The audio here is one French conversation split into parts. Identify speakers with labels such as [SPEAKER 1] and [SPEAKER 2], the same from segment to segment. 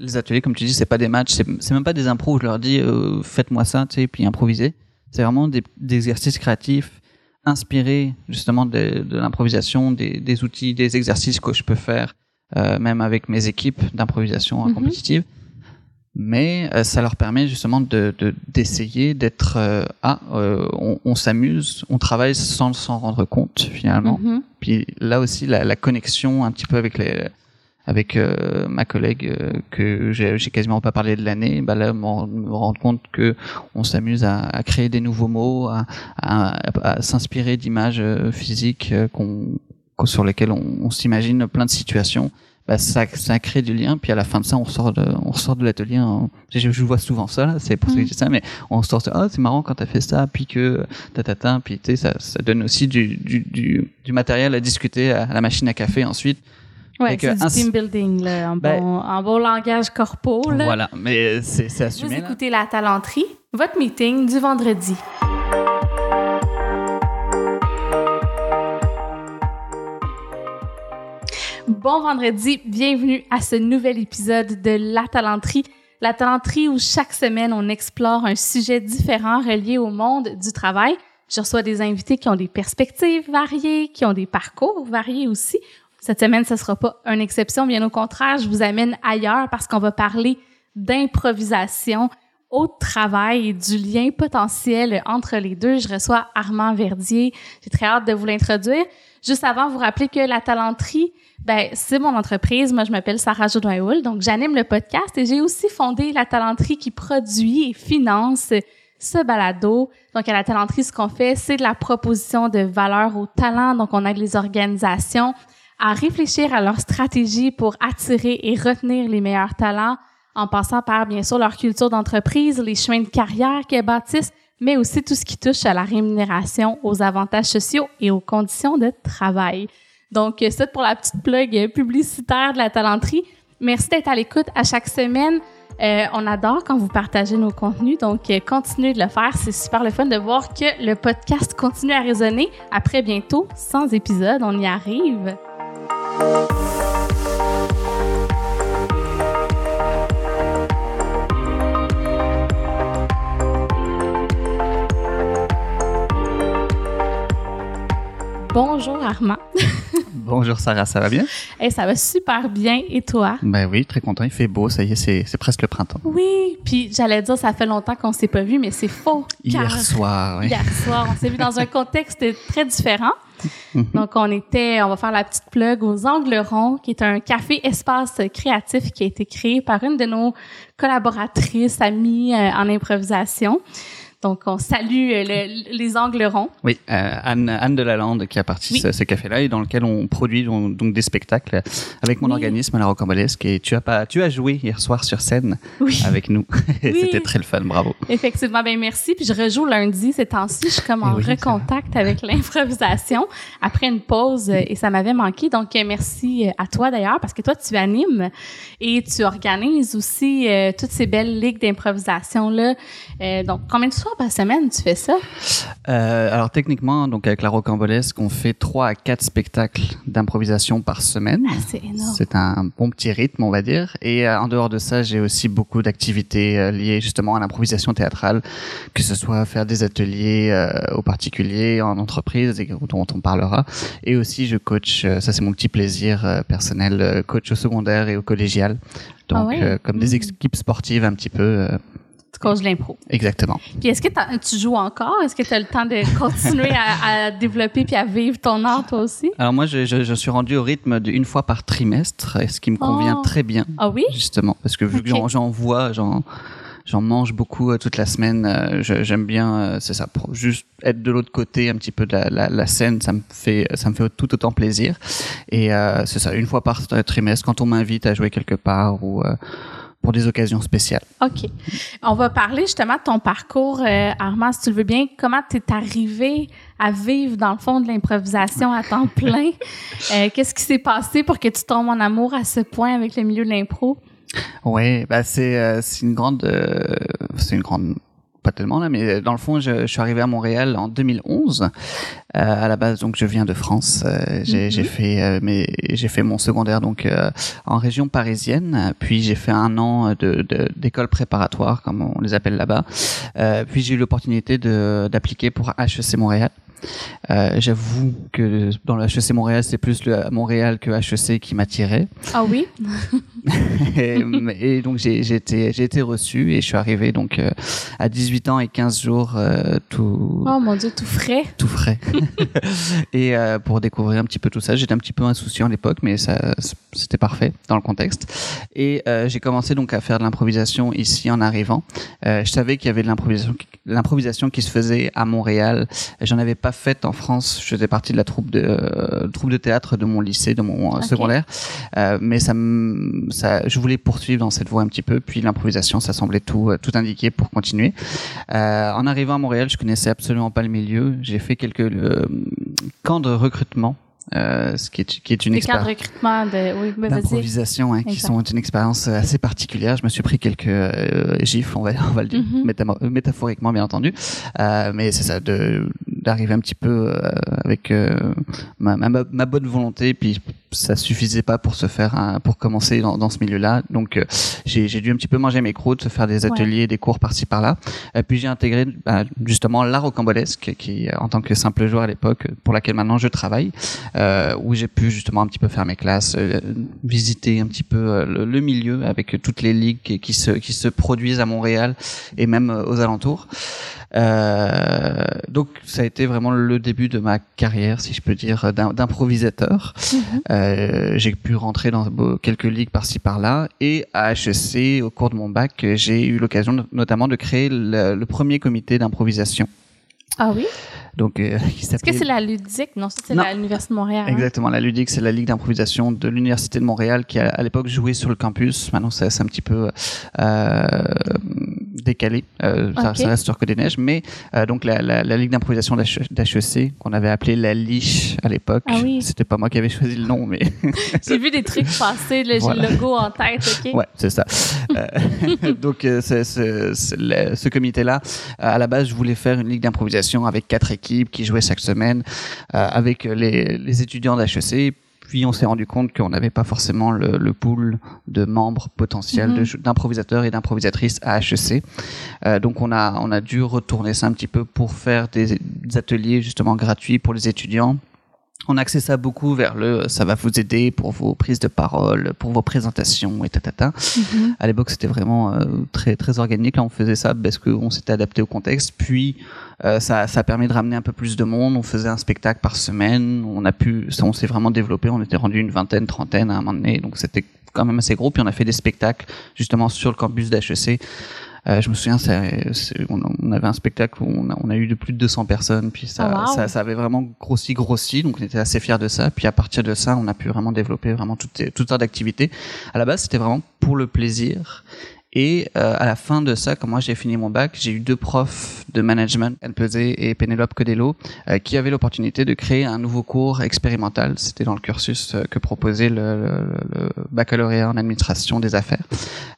[SPEAKER 1] les ateliers, comme tu dis, c'est pas des matchs, c'est même pas des impros. Je leur dis, euh, faites-moi ça, tu sais, puis improvisez. C'est vraiment des, des, exercices créatifs inspirés justement de, de l'improvisation, des, des, outils, des exercices que je peux faire, euh, même avec mes équipes d'improvisation mm compétitive. Mais euh, ça leur permet justement de d'essayer d'être euh, ah on, on s'amuse, on travaille sans s'en rendre compte finalement. Mm-hmm. Puis là aussi la, la connexion un petit peu avec les avec euh, ma collègue euh, que j'ai quasiment pas parlé de l'année, bah là me rendre compte que on s'amuse à, à, créer des nouveaux mots, à, à, s'inspirer d'images euh, physiques qu'on sur lesquelles on, on s'imagine plein de situations. Bah, ça, ça crée du lien. Puis à la fin de ça, on sort de, on sort de l'atelier. Je, je, vois souvent ça, c'est pour ça que je dis ça, mais on sort de, oh, c'est marrant quand t'as fait ça, puis que, tatata, puis tu sais, ça, ça donne aussi du, du, du, du matériel à discuter à la machine à café ensuite
[SPEAKER 2] oui, c'est du team building, là, en, ben, bon, en, bon, langage corpo.
[SPEAKER 1] Voilà, mais c'est assumé.
[SPEAKER 2] Vous écoutez La Talenterie, votre meeting du vendredi. Bon vendredi, bienvenue à ce nouvel épisode de La Talenterie. La Talenterie où chaque semaine on explore un sujet différent relié au monde du travail. Je reçois des invités qui ont des perspectives variées, qui ont des parcours variés aussi. Cette semaine, ce sera pas une exception, bien au contraire, je vous amène ailleurs parce qu'on va parler d'improvisation au travail et du lien potentiel entre les deux. Je reçois Armand Verdier. J'ai très hâte de vous l'introduire. Juste avant, vous rappeler que la talenterie, ben, c'est mon entreprise. Moi, je m'appelle Sarah Jodoin donc j'anime le podcast et j'ai aussi fondé la talenterie qui produit et finance ce balado. Donc, à la talenterie, ce qu'on fait, c'est de la proposition de valeur au talent. Donc, on aide les organisations à réfléchir à leur stratégie pour attirer et retenir les meilleurs talents en passant par, bien sûr, leur culture d'entreprise, les chemins de carrière qu'elles bâtissent, mais aussi tout ce qui touche à la rémunération, aux avantages sociaux et aux conditions de travail. Donc, c'est pour la petite plug publicitaire de la talenterie. Merci d'être à l'écoute à chaque semaine. Euh, on adore quand vous partagez nos contenus, donc euh, continuez de le faire. C'est super le fun de voir que le podcast continue à résonner. Après bientôt 100 épisodes, on y arrive. Bonjour Armand.
[SPEAKER 1] Bonjour Sarah, ça va bien?
[SPEAKER 2] Eh, ça va super bien. Et toi?
[SPEAKER 1] Ben oui, très content. Il fait beau, ça y est, c'est presque le printemps.
[SPEAKER 2] Oui, puis j'allais dire, ça fait longtemps qu'on s'est pas vu, mais c'est faux.
[SPEAKER 1] Hier soir, oui.
[SPEAKER 2] Hier soir, on s'est vu dans un contexte très différent. Mhm. Donc, on était, on va faire la petite plug aux Angles Ronds, qui est un café espace créatif qui a été créé par une de nos collaboratrices, amies euh, en improvisation. Donc, on salue euh, les angles ronds.
[SPEAKER 1] Oui, euh, Anne, Anne de Lalande qui a parti ce, ce café-là et dans lequel on produit donc, des spectacles avec mon organisme, la Rocambolesque. Et tu as pas, tu as joué hier soir sur scène avec nous. C'était très le fun, bravo.
[SPEAKER 2] Effectivement, ben merci. Puis je rejoue lundi ces temps-ci. Je suis comme en recontact avec l'improvisation après une pause et ça m'avait manqué. Donc, merci à toi d'ailleurs parce que toi, tu animes et tu organises aussi euh, toutes ces belles ligues d'improvisation là. Euh, donc, combien de fois par semaine tu fais ça?
[SPEAKER 1] Euh, alors techniquement, donc avec la Rocambolesque, on fait trois à quatre spectacles d'improvisation par semaine.
[SPEAKER 2] Ah, c'est énorme.
[SPEAKER 1] C'est un bon petit rythme, on va dire. Et euh, en dehors de ça, j'ai aussi beaucoup d'activités euh, liées justement à l'improvisation théâtrale, que ce soit faire des ateliers euh, aux particuliers, en entreprise, dont on parlera. Et aussi, je coach, ça c'est mon petit plaisir personnel, coach au secondaire et au collégial. Donc, ah comme des mm. équipes sportives un petit peu
[SPEAKER 2] tu causes l'impro.
[SPEAKER 1] Exactement.
[SPEAKER 2] Puis est-ce que tu joues encore? Est-ce que tu as le temps de continuer à, développer puis à vivre ton art toi aussi?
[SPEAKER 1] Alors moi, je, je, je suis rendu au rythme d'une fois par trimestre, ce qui me convient oh. très bien.
[SPEAKER 2] Ah oui?
[SPEAKER 1] Justement, parce que vu que j'en vois, j'en j'en mange beaucoup euh, toute la semaine. Euh, j'aime bien, euh, c'est ça, pour juste être de l'autre côté un petit peu de la, la, la, scène, ça me fait, ça me fait tout autant plaisir. Et c'est ça, une fois par trimestre, quand on m'invite à jouer quelque part ou pour des occasions spéciales.
[SPEAKER 2] OK. On va parler justement de ton parcours, euh, Armand, si tu le veux bien. Comment tu es arrivé à vivre dans le fond de l'improvisation à temps plein? euh, Qu'est-ce qui s'est passé pour que tu tombes en amour à ce point avec le milieu de l'impro?
[SPEAKER 1] Oui, bah c'est euh, c'est une grande euh, c'est une grande pas tellement là, mais dans le fond, je, je suis arrivé à Montréal en 2011. Euh, à la base, donc, je viens de France. Euh, j'ai j'ai fait, euh, mes- j'ai fait mon secondaire donc euh, en région parisienne. Puis j'ai fait un an de de- d'école préparatoire, comme on les appelle là-bas. Euh, puis j'ai eu l'opportunité de d'appliquer pour HEC Montréal. Euh, J'avoue que dans le HEC Montréal, c'est plus le Montréal que HEC qui m'attirait.
[SPEAKER 2] Ah oui?
[SPEAKER 1] et, et donc j'ai été été reçu et je suis arrivé donc euh, à 18 ans et 15 jours euh, tout
[SPEAKER 2] Oh mon Dieu, tout frais.
[SPEAKER 1] tout frais. Et euh, pour découvrir un petit peu tout ça j'étais un petit peu insouciant à l'époque mais ça c'était parfait dans le contexte. Et j'ai commencé donc à faire de l'improvisation ici en arrivant. Je savais qu'il y avait de l'improvisation l'improvisation qui se faisait à Montréal j'en avais pas fait en France je faisais partie de la troupe de euh, troupe de théâtre de mon lycée de mon euh, secondaire euh, mais ça, ça, je voulais poursuivre dans cette voie un petit peu. Puis l'improvisation, ça semblait tout, euh, tout indiqué pour continuer. Euh, en arrivant à Montréal, je connaissais absolument pas le milieu. J'ai fait quelques euh, camps de recrutement, euh, ce qui est, qui est une expérience.
[SPEAKER 2] Oui,
[SPEAKER 1] d'improvisation hein, qui sont une expérience euh, assez particulière. Je me suis pris quelques euh, gifles, on va, on va le dire,
[SPEAKER 2] Mhm.
[SPEAKER 1] euh, métaphoriquement bien entendu. Euh, mais c'est ça, de d'arriver un petit peu euh, avec euh, ma, ma, ma bonne volonté, puis ça suffisait pas pour se faire, un- pour commencer dans, dans ce milieu-là. Donc j'ai j'ai dû un petit peu manger mes croûtes, faire des
[SPEAKER 2] Ouais.
[SPEAKER 1] ateliers, des cours par-ci par-là. Euh, puis j'ai intégré bah, justement l'art rocambolesque, qui en tant que simple joueur à l'époque, pour laquelle maintenant je travaille, où j'ai pu justement un petit peu faire mes classes, euh, visiter un petit peu euh, le, le milieu avec toutes les ligues qui, qui se qui se produisent à Montréal et même euh, aux alentours. Euh, donc ça a été vraiment le début de ma carrière, si je peux dire, d'im- d'improvisateur.
[SPEAKER 2] Mhm.
[SPEAKER 1] Euh, j'ai pu rentrer dans quelques ligues par-ci par-là et à HEC, au cours de mon bac, j'ai eu l'occasion notamment de créer le, le premier comité d'improvisation.
[SPEAKER 2] Ah oui?
[SPEAKER 1] Donc, euh,
[SPEAKER 2] Est-ce que c'est la ludique? Non, c'est la- l'Université de Montréal. hein?
[SPEAKER 1] Exactement, la Ludique, c'est la ligue d'improvisation de l'Université de Montréal qui a à l'époque joué sur le campus. Maintenant, c'est un petit peu euh, décalé. Euh, ça, reste sur que des neiges. Mais euh, donc la, la, la ligue d'improvisation d'HEC, qu'on avait appelée la Liche à l'époque.
[SPEAKER 2] Ah oui.
[SPEAKER 1] C'était pas moi qui avais choisi le nom, mais
[SPEAKER 2] J'ai vu des trucs passer, là, j'ai
[SPEAKER 1] Voilà.
[SPEAKER 2] le logo en tête, OK?
[SPEAKER 1] ouais, c'est ça. Euh, donc euh, le- ce comité-là, à la base, je voulais faire une ligue d'improvisation avec quatre équipes qui jouaient chaque semaine, euh, avec les, les étudiants d'HEC. Puis on s'est rendu compte qu'on n'avait pas forcément le, le pool de membres potentiels
[SPEAKER 2] Mhm.
[SPEAKER 1] d'improvisateurs et d'improvisatrices à HEC. Euh, donc on a on a dû retourner ça un petit peu pour faire des, des ateliers justement gratuits pour les étudiants. On axait ça beaucoup vers le ça va vous aider pour vos prises de parole, pour vos présentations et tatata.
[SPEAKER 2] Mhm.
[SPEAKER 1] À l'époque, c'était vraiment euh, très très organique. Là, on faisait ça parce qu'on s'était adapté au contexte. Puis, euh, ça, ça a permis de ramener un peu plus de monde. On faisait un spectacle par semaine. On a pu, ça, on s'est vraiment développé. On était rendu une vingtaine, trentaine à un moment donné. Donc, c'était quand même assez gros. Puis, on a fait des spectacles justement sur le campus d'HEC. Euh, je me souviens, ça- on, on avait un spectacle où on a, on a eu de plus de 200 personnes, puis ça,
[SPEAKER 2] Oh, wow.
[SPEAKER 1] ça, ça avait vraiment grossi, grossi, donc on était assez fiers de ça. Puis à partir de ça, on a pu vraiment développer vraiment toutes, toutes sortes d'activités. À la base, c'était vraiment pour le plaisir. Et euh, à la fin de ça, quand moi j'ai fini mon bac, j'ai eu deux profs de management, Anne et Pénélope Codello, euh, qui avaient l'opportunité de créer un nouveau cours expérimental. C'était dans le cursus euh, que proposait le baccalauréat en administration des affaires,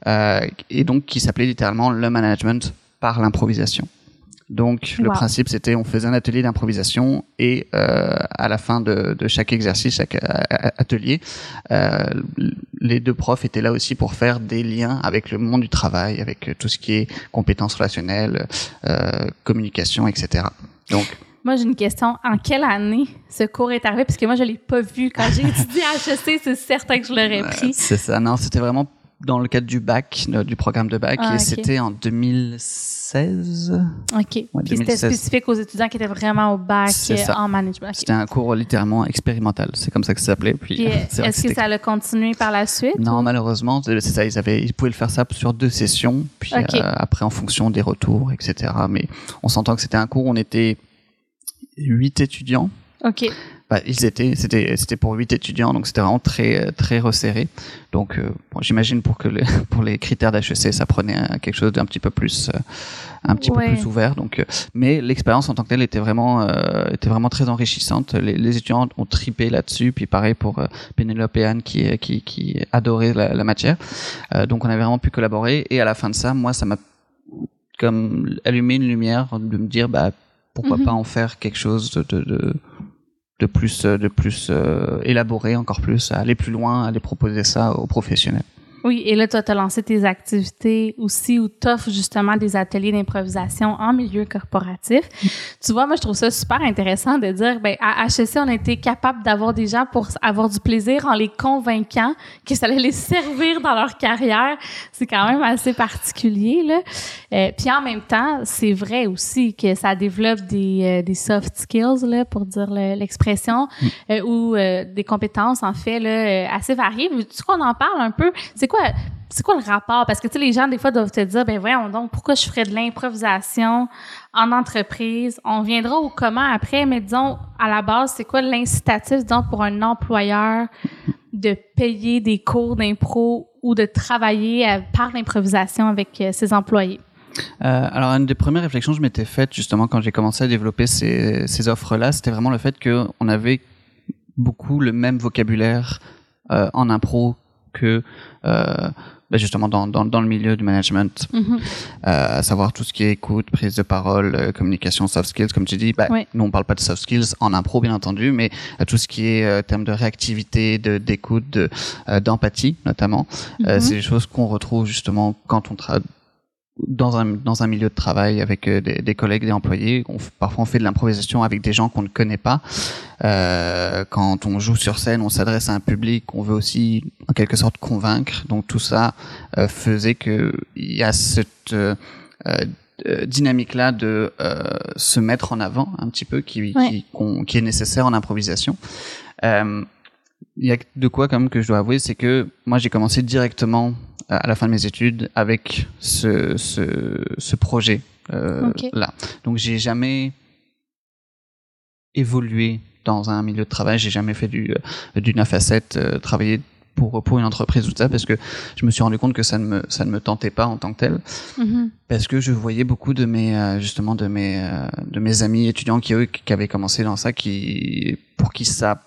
[SPEAKER 1] euh, et donc qui s'appelait littéralement le management par l'improvisation. Donc le principe c'était on faisait un atelier d'improvisation et euh, à la fin de, de chaque exercice, chaque euh, atelier, euh, les deux profs étaient là aussi pour faire des liens avec le monde du travail, avec tout ce qui est compétences relationnelles, euh, communication, etc. Donc
[SPEAKER 2] Moi, j'ai une question. En quelle année ce cours est arrivé? Parce que moi, je l'ai pas vu. Quand j'ai étudié à HEC, c'est certain que je l'aurais
[SPEAKER 1] euh,
[SPEAKER 2] pris.
[SPEAKER 1] c'est ça. Non, c'était vraiment dans le cadre du bac, du programme de bac,
[SPEAKER 2] Ah,
[SPEAKER 1] et c'était en 2016.
[SPEAKER 2] OK. Puis c'était
[SPEAKER 1] 2016.
[SPEAKER 2] spécifique aux étudiants qui étaient vraiment au bac en management.
[SPEAKER 1] C'était un cours littéralement expérimental. C'est comme ça que ça s'appelait. Puis,
[SPEAKER 2] est-ce que ça a continué par la suite?
[SPEAKER 1] Non,
[SPEAKER 2] ou-
[SPEAKER 1] malheureusement, c'est ça. Ils avaient, ils pouvaient le faire ça sur deux sessions, puis euh, après en fonction des retours, etc. Mais on s'entend que c'était un cours. où On était huit étudiants.
[SPEAKER 2] OK.
[SPEAKER 1] Bah, ils étaient, c'était, c'était pour huit étudiants, donc c'était vraiment très, très resserré. Donc, euh, bon, j'imagine pour que les, pour les critères d'HEC, ça prenait quelque chose d'un petit peu plus, euh, un petit
[SPEAKER 2] Ouais.
[SPEAKER 1] peu plus ouvert. Donc, euh, mais l'expérience en tant que telle était vraiment, euh, était vraiment très enrichissante. Les, les étudiants ont tripé là-dessus, puis pareil pour Pénélope et Anne qui, qui, qui adoraient la, la matière. Donc, on avait vraiment pu collaborer. Et à la fin de ça, moi, ça m'a comme allumer une lumière, de me dire bah pourquoi
[SPEAKER 2] Mhm.
[SPEAKER 1] pas en faire quelque chose de de, de, de plus de plus euh, élaboré encore plus, à aller plus loin, à aller proposer ça aux professionnels.
[SPEAKER 2] Oui, et là, toi, tu as lancé tes activités aussi où tu offres justement des ateliers d'improvisation en milieu corporatif. Tu vois, moi, je trouve ça super intéressant de dire, ben, à HEC, on a été capable d'avoir des gens pour avoir du plaisir en les convainquant que ça allait les servir dans leur carrière. C'est quand même assez particulier, là. Euh, puis en même temps, c'est vrai aussi que ça développe des, euh, des soft skills, là, pour dire le- l'expression, euh, ou euh, des compétences, en fait, là, euh, assez variées. Tu qu'on en parle un peu? C'est c'est quoi le rapport? Parce que, tu sais, les gens, des fois, doivent te dire, ben voyons donc, pourquoi je ferais de l'improvisation en entreprise? On viendra au comment après, mais disons, à la base, c'est quoi l'incitatif, disons, pour un employeur de payer des cours d'impro ou de travailler euh, par l'improvisation avec euh, ses employés?
[SPEAKER 1] Euh, alors, une des premières réflexions que je m'étais faite justement quand j'ai commencé à développer ces, offres-là, c'était vraiment le fait qu'on avait beaucoup le même vocabulaire en impro que euh, bah, justement dans, dans, dans le milieu du management,
[SPEAKER 2] Mhm.
[SPEAKER 1] euh, à savoir tout ce qui est écoute, prise de parole, euh, communication, soft skills, comme tu dis. Bah,
[SPEAKER 2] Ouais.
[SPEAKER 1] Nous, on parle pas de soft skills en impro, bien entendu, mais euh, tout ce qui est euh, termes de réactivité, de d'écoute, de, euh, d'empathie notamment. Euh,
[SPEAKER 2] Mhm.
[SPEAKER 1] c'est des choses qu'on retrouve justement quand on travaille dans un, dans un milieu de travail avec euh, des, des collègues, des employés. On, parfois, on fait de l'improvisation avec des gens qu'on ne connaît pas. Euh, quand on joue sur scène, on s'adresse à un public qu'on veut aussi, en quelque sorte, convaincre. Donc, tout ça euh, faisait que il y a cette euh, euh, dynamique-là de euh, se mettre en avant un petit peu, qui,
[SPEAKER 2] Ouais.
[SPEAKER 1] qui, qui est nécessaire en improvisation. Euh, il y a de quoi quand même que je dois avouer, c'est que moi j'ai commencé directement à la fin de mes études avec ce, ce, ce projet euh, là. Donc j'ai jamais évolué dans un milieu de travail, j'ai jamais fait du, euh, du 9 à 7, euh, travailler pour, pour une entreprise ou tout ça, parce que je me suis rendu compte que ça ne me, ça ne me tentait pas en tant que tel
[SPEAKER 2] Mhm.
[SPEAKER 1] parce que je voyais beaucoup de mes euh, justement de mes de mes amis étudiants qui eux qui avaient commencé dans ça qui pour qui ça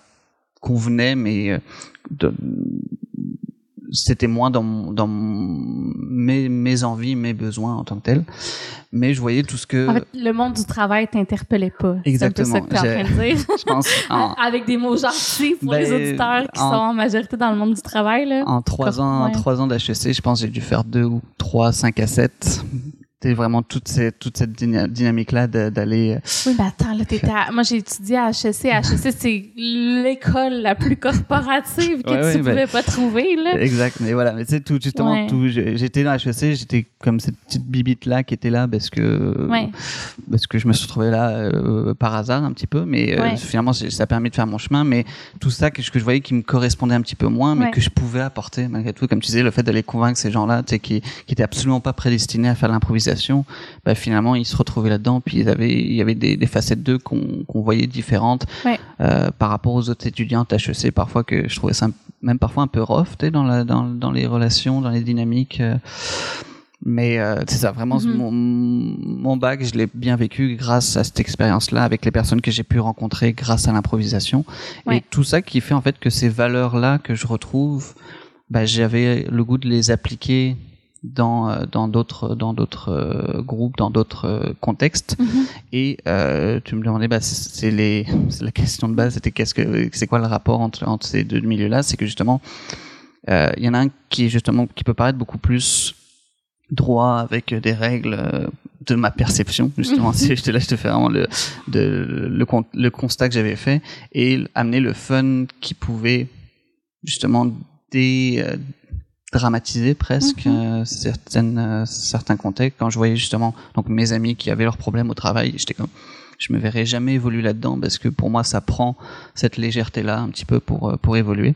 [SPEAKER 1] convenait mais de- c'était moins dans dans mes mes envies mes besoins en tant que tel mais je voyais tout ce que
[SPEAKER 2] En fait, le monde du travail t'interpellait pas.
[SPEAKER 1] Exactement.
[SPEAKER 2] C'est un peu ça que tu es en train de dire.
[SPEAKER 1] je pense en,
[SPEAKER 2] Avec des mots gentils pour
[SPEAKER 1] Ben,
[SPEAKER 2] les auditeurs qui
[SPEAKER 1] en-
[SPEAKER 2] sont en majorité dans le monde du travail. Là.
[SPEAKER 1] en trois
[SPEAKER 2] Comme-
[SPEAKER 1] ans en
[SPEAKER 2] ouais.
[SPEAKER 1] trois ans d'HEC je pense que j'ai dû faire deux ou trois cinq à 7 c'était vraiment toute cette toute cette dynamique là d'aller
[SPEAKER 2] Oui, mais attends, là, t'étais à- moi j'ai étudié à HEC. HEC, c'est l'école la plus corporative que
[SPEAKER 1] Ouais, ouais,
[SPEAKER 2] tu
[SPEAKER 1] ben-
[SPEAKER 2] pouvais pas trouver. Là.
[SPEAKER 1] Exact, mais voilà, mais tu sais, tout, justement,
[SPEAKER 2] Ouais.
[SPEAKER 1] tout, j'étais dans HEC, j'étais comme cette petite bibite là qui était là parce que, parce que je me suis retrouvé là euh, par hasard un petit peu, mais euh, finalement, ça a permis de faire mon chemin, mais tout ça que, que je voyais qui me correspondait un petit peu moins, mais que je pouvais apporter malgré tout, comme tu disais, le fait d'aller convaincre ces gens-là, tu sais, qui, qui étaient absolument pas prédestinés à faire de bah, finalement, ils se retrouvaient là-dedans, puis ils avaient, il y avait des, des facettes d'eux qu'on voyait différentes
[SPEAKER 2] Ouais.
[SPEAKER 1] euh, par rapport aux autres étudiants de HEC, parfois que je trouvais ça même parfois un peu rough, dans, la, dans, dans les relations, dans les dynamiques. euh. mais euh, c'est ça, vraiment,
[SPEAKER 2] Mhm.
[SPEAKER 1] mon, mon bac, je l'ai bien vécu grâce à cette expérience-là, avec les personnes que j'ai pu rencontrer grâce à l'improvisation.
[SPEAKER 2] Ouais.
[SPEAKER 1] Et tout ça qui fait en fait que ces valeurs-là que je retrouve, bah, j'avais le goût de les appliquer dans euh, dans d'autres dans d'autres euh, groupes dans d'autres euh, contextes.
[SPEAKER 2] Mhm.
[SPEAKER 1] et euh, tu me demandais bah c'est les la question de base c'était qu'est-ce que c'est quoi le rapport entre entre ces deux milieux là c'est que justement euh, il y en a un qui justement qui peut paraître beaucoup plus droit avec des règles de ma perception justement. Si je te là je te fais vraiment le de le le constat que j'avais fait et amener le fun qui pouvait justement dé, dramatiser presque
[SPEAKER 2] Mhm.
[SPEAKER 1] euh, certaines euh, certains contextes quand je voyais justement donc mes amis qui avaient leurs problèmes au travail j'étais comme je me verrais jamais évoluer là-dedans parce que pour moi ça prend cette légèreté là un petit peu pour euh, pour évoluer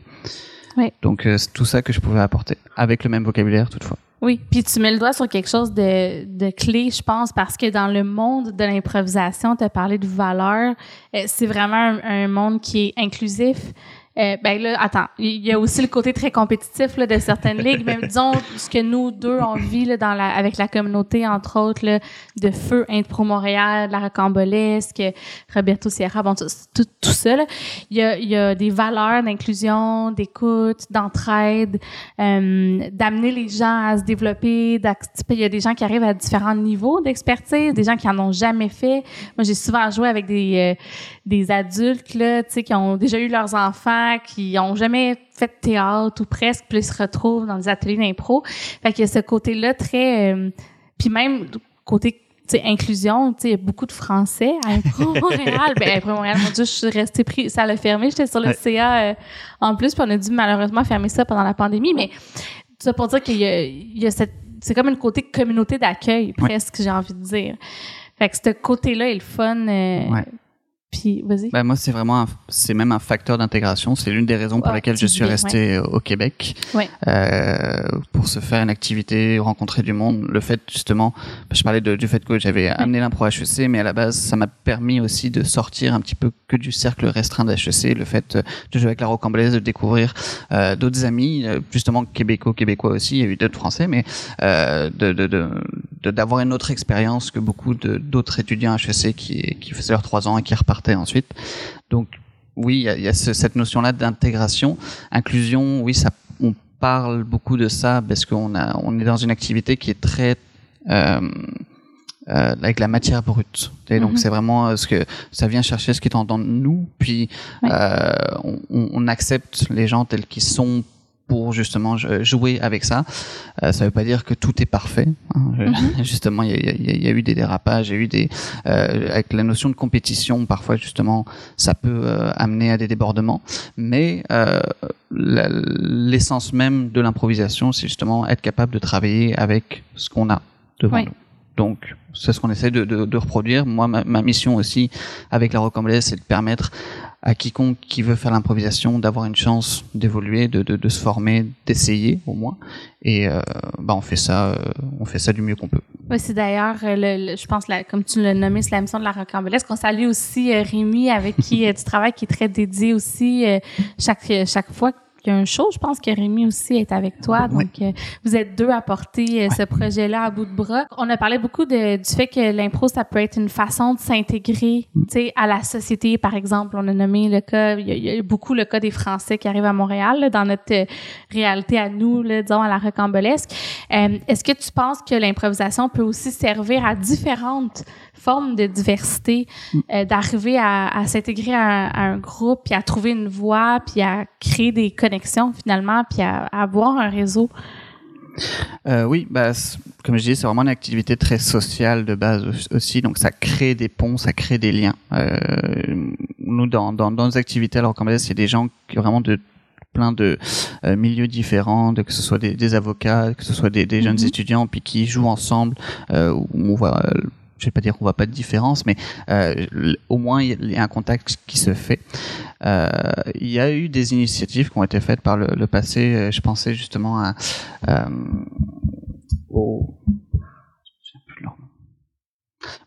[SPEAKER 1] donc c'est tout ça que je pouvais apporter avec le même vocabulaire toutefois
[SPEAKER 2] Oui, puis tu mets le doigt sur quelque chose de, de clé, je pense, parce que dans le monde de l'improvisation, tu as parlé de valeur. Euh, c'est vraiment un, un monde qui est inclusif. Euh, ben là, attends, il y a aussi le côté très compétitif là, de certaines ligues, mais disons ce que nous deux on vit là, dans la, avec la communauté, entre autres, là, de Feu, Pro Montréal, de la Rocambolesque, Roberto Sierra, bon, tout, tout, tout ça, là. Il, y a, il y a des valeurs d'inclusion, d'écoute, d'entraide, euh, d'amener les gens à se développer. Il y a des gens qui arrivent à différents niveaux d'expertise, des gens qui en ont jamais fait. Moi, j'ai souvent joué avec des, euh, des adultes, là, tu sais, qui ont déjà eu leurs enfants, qui ont jamais fait de théâtre ou presque, puis ils se retrouvent dans des ateliers d'impro. Fait qu'il y a ce côté-là très... Euh, puis même côté inclusion, tu sais, il y a beaucoup de Français à Impro Montréal. ben, Impro Montréal, mon Dieu, je suis restée pris, ça l'a fermé. J'étais sur le CA euh, en plus, puis on a dû malheureusement fermer ça pendant la pandémie. Mais ça pour dire qu'il y a, il y a cette, c'est comme une côté communauté d'accueil, presque, j'ai envie de dire. Fait que ce côté-là est le fun. Euh, ouais. Puis, vas-y.
[SPEAKER 1] Ben, moi, c'est vraiment, c'est même un facteur d'intégration. C'est l'une des raisons pour lesquelles je suis resté au Québec.
[SPEAKER 2] Ouais.
[SPEAKER 1] Euh, pour se faire une activité, rencontrer du monde. Le fait, justement, je parlais de, du fait que j'avais amené l'impro HEC, mais à la base, ça m'a permis aussi de sortir un petit peu que du cercle restreint d'HEC. Le fait de jouer avec la rocambolaise, de découvrir euh, d'autres amis, euh, justement québécois, québécois aussi. Il y a eu d'autres français, mais euh, de, de, de, d'avoir une autre expérience que beaucoup d'autres étudiants HEC qui, qui faisaient leurs trois ans et qui repartent ensuite. Donc oui, il y a, cette notion-là d'intégration, inclusion. Oui, ça, on parle beaucoup de ça parce qu'on a, on est dans une activité qui est très euh, euh, avec la matière brute. Et donc mhm. c'est vraiment euh, ce que ça vient chercher ce qui est en, dans nous, puis on, on, accepte les gens tels qu'ils sont pour justement jouer avec ça. Euh, ça veut pas dire que tout est parfait. Hein. Justement, il y, y a, eu des dérapages, il y a eu des euh, avec la notion de compétition. Parfois, justement, ça peut euh, amener à des débordements. Mais euh, l'essence même de l'improvisation, c'est justement être capable de travailler avec ce qu'on a devant nous. Donc, c'est ce qu'on essaie de, de, de, reproduire. Moi, ma, ma, mission aussi avec la Rocambolaise, c'est de permettre à quiconque qui veut faire l'improvisation d'avoir une chance d'évoluer, de, de, de, se former, d'essayer au moins. Et euh, bah on fait ça, euh, on fait ça du mieux qu'on peut.
[SPEAKER 2] Oui, c'est d'ailleurs, euh, le, je pense, la, comme tu l'as nommé, c'est la mission de la Rocambolaise. Qu'on salue aussi Rémi avec qui tu travailles, qui est très dédié aussi chaque chaque fois il y a un show, je pense que Rémi aussi est avec toi. Donc, euh, vous êtes deux à porter euh, ce projet-là à bout de bras. On a parlé beaucoup de, du fait que l'impro, ça peut être une façon de s'intégrer mm. à la société. Par exemple, on a nommé le cas, il y, a, beaucoup le cas des Français qui arrivent à Montréal, dans notre euh, réalité à nous, là, disons, à la rocambolesque. Est-ce que tu penses que l'improvisation peut aussi servir à différentes forme de diversité, mm. euh, d'arriver à, à s'intégrer à, un groupe, puis à trouver une voie, puis à créer des connexions finalement, puis à, avoir un réseau?
[SPEAKER 1] Euh, oui, bah, comme je disais, c'est vraiment une activité très sociale de base aussi, donc ça crée des ponts, ça crée des liens. Euh, nous, dans, dans, dans nos activités, alors comme c'est des gens qui vraiment de plein de euh, milieux différents, de, que ce soit des, des, avocats, que ce soit des, des jeunes mm-hmm. étudiants, puis qui jouent ensemble. On voit je vais pas dire qu'on voit pas de différence, mais euh, au moins il y a un contact qui se fait. Euh, il y a eu des initiatives qui ont été faites par le, passé. Euh, je pensais justement à, au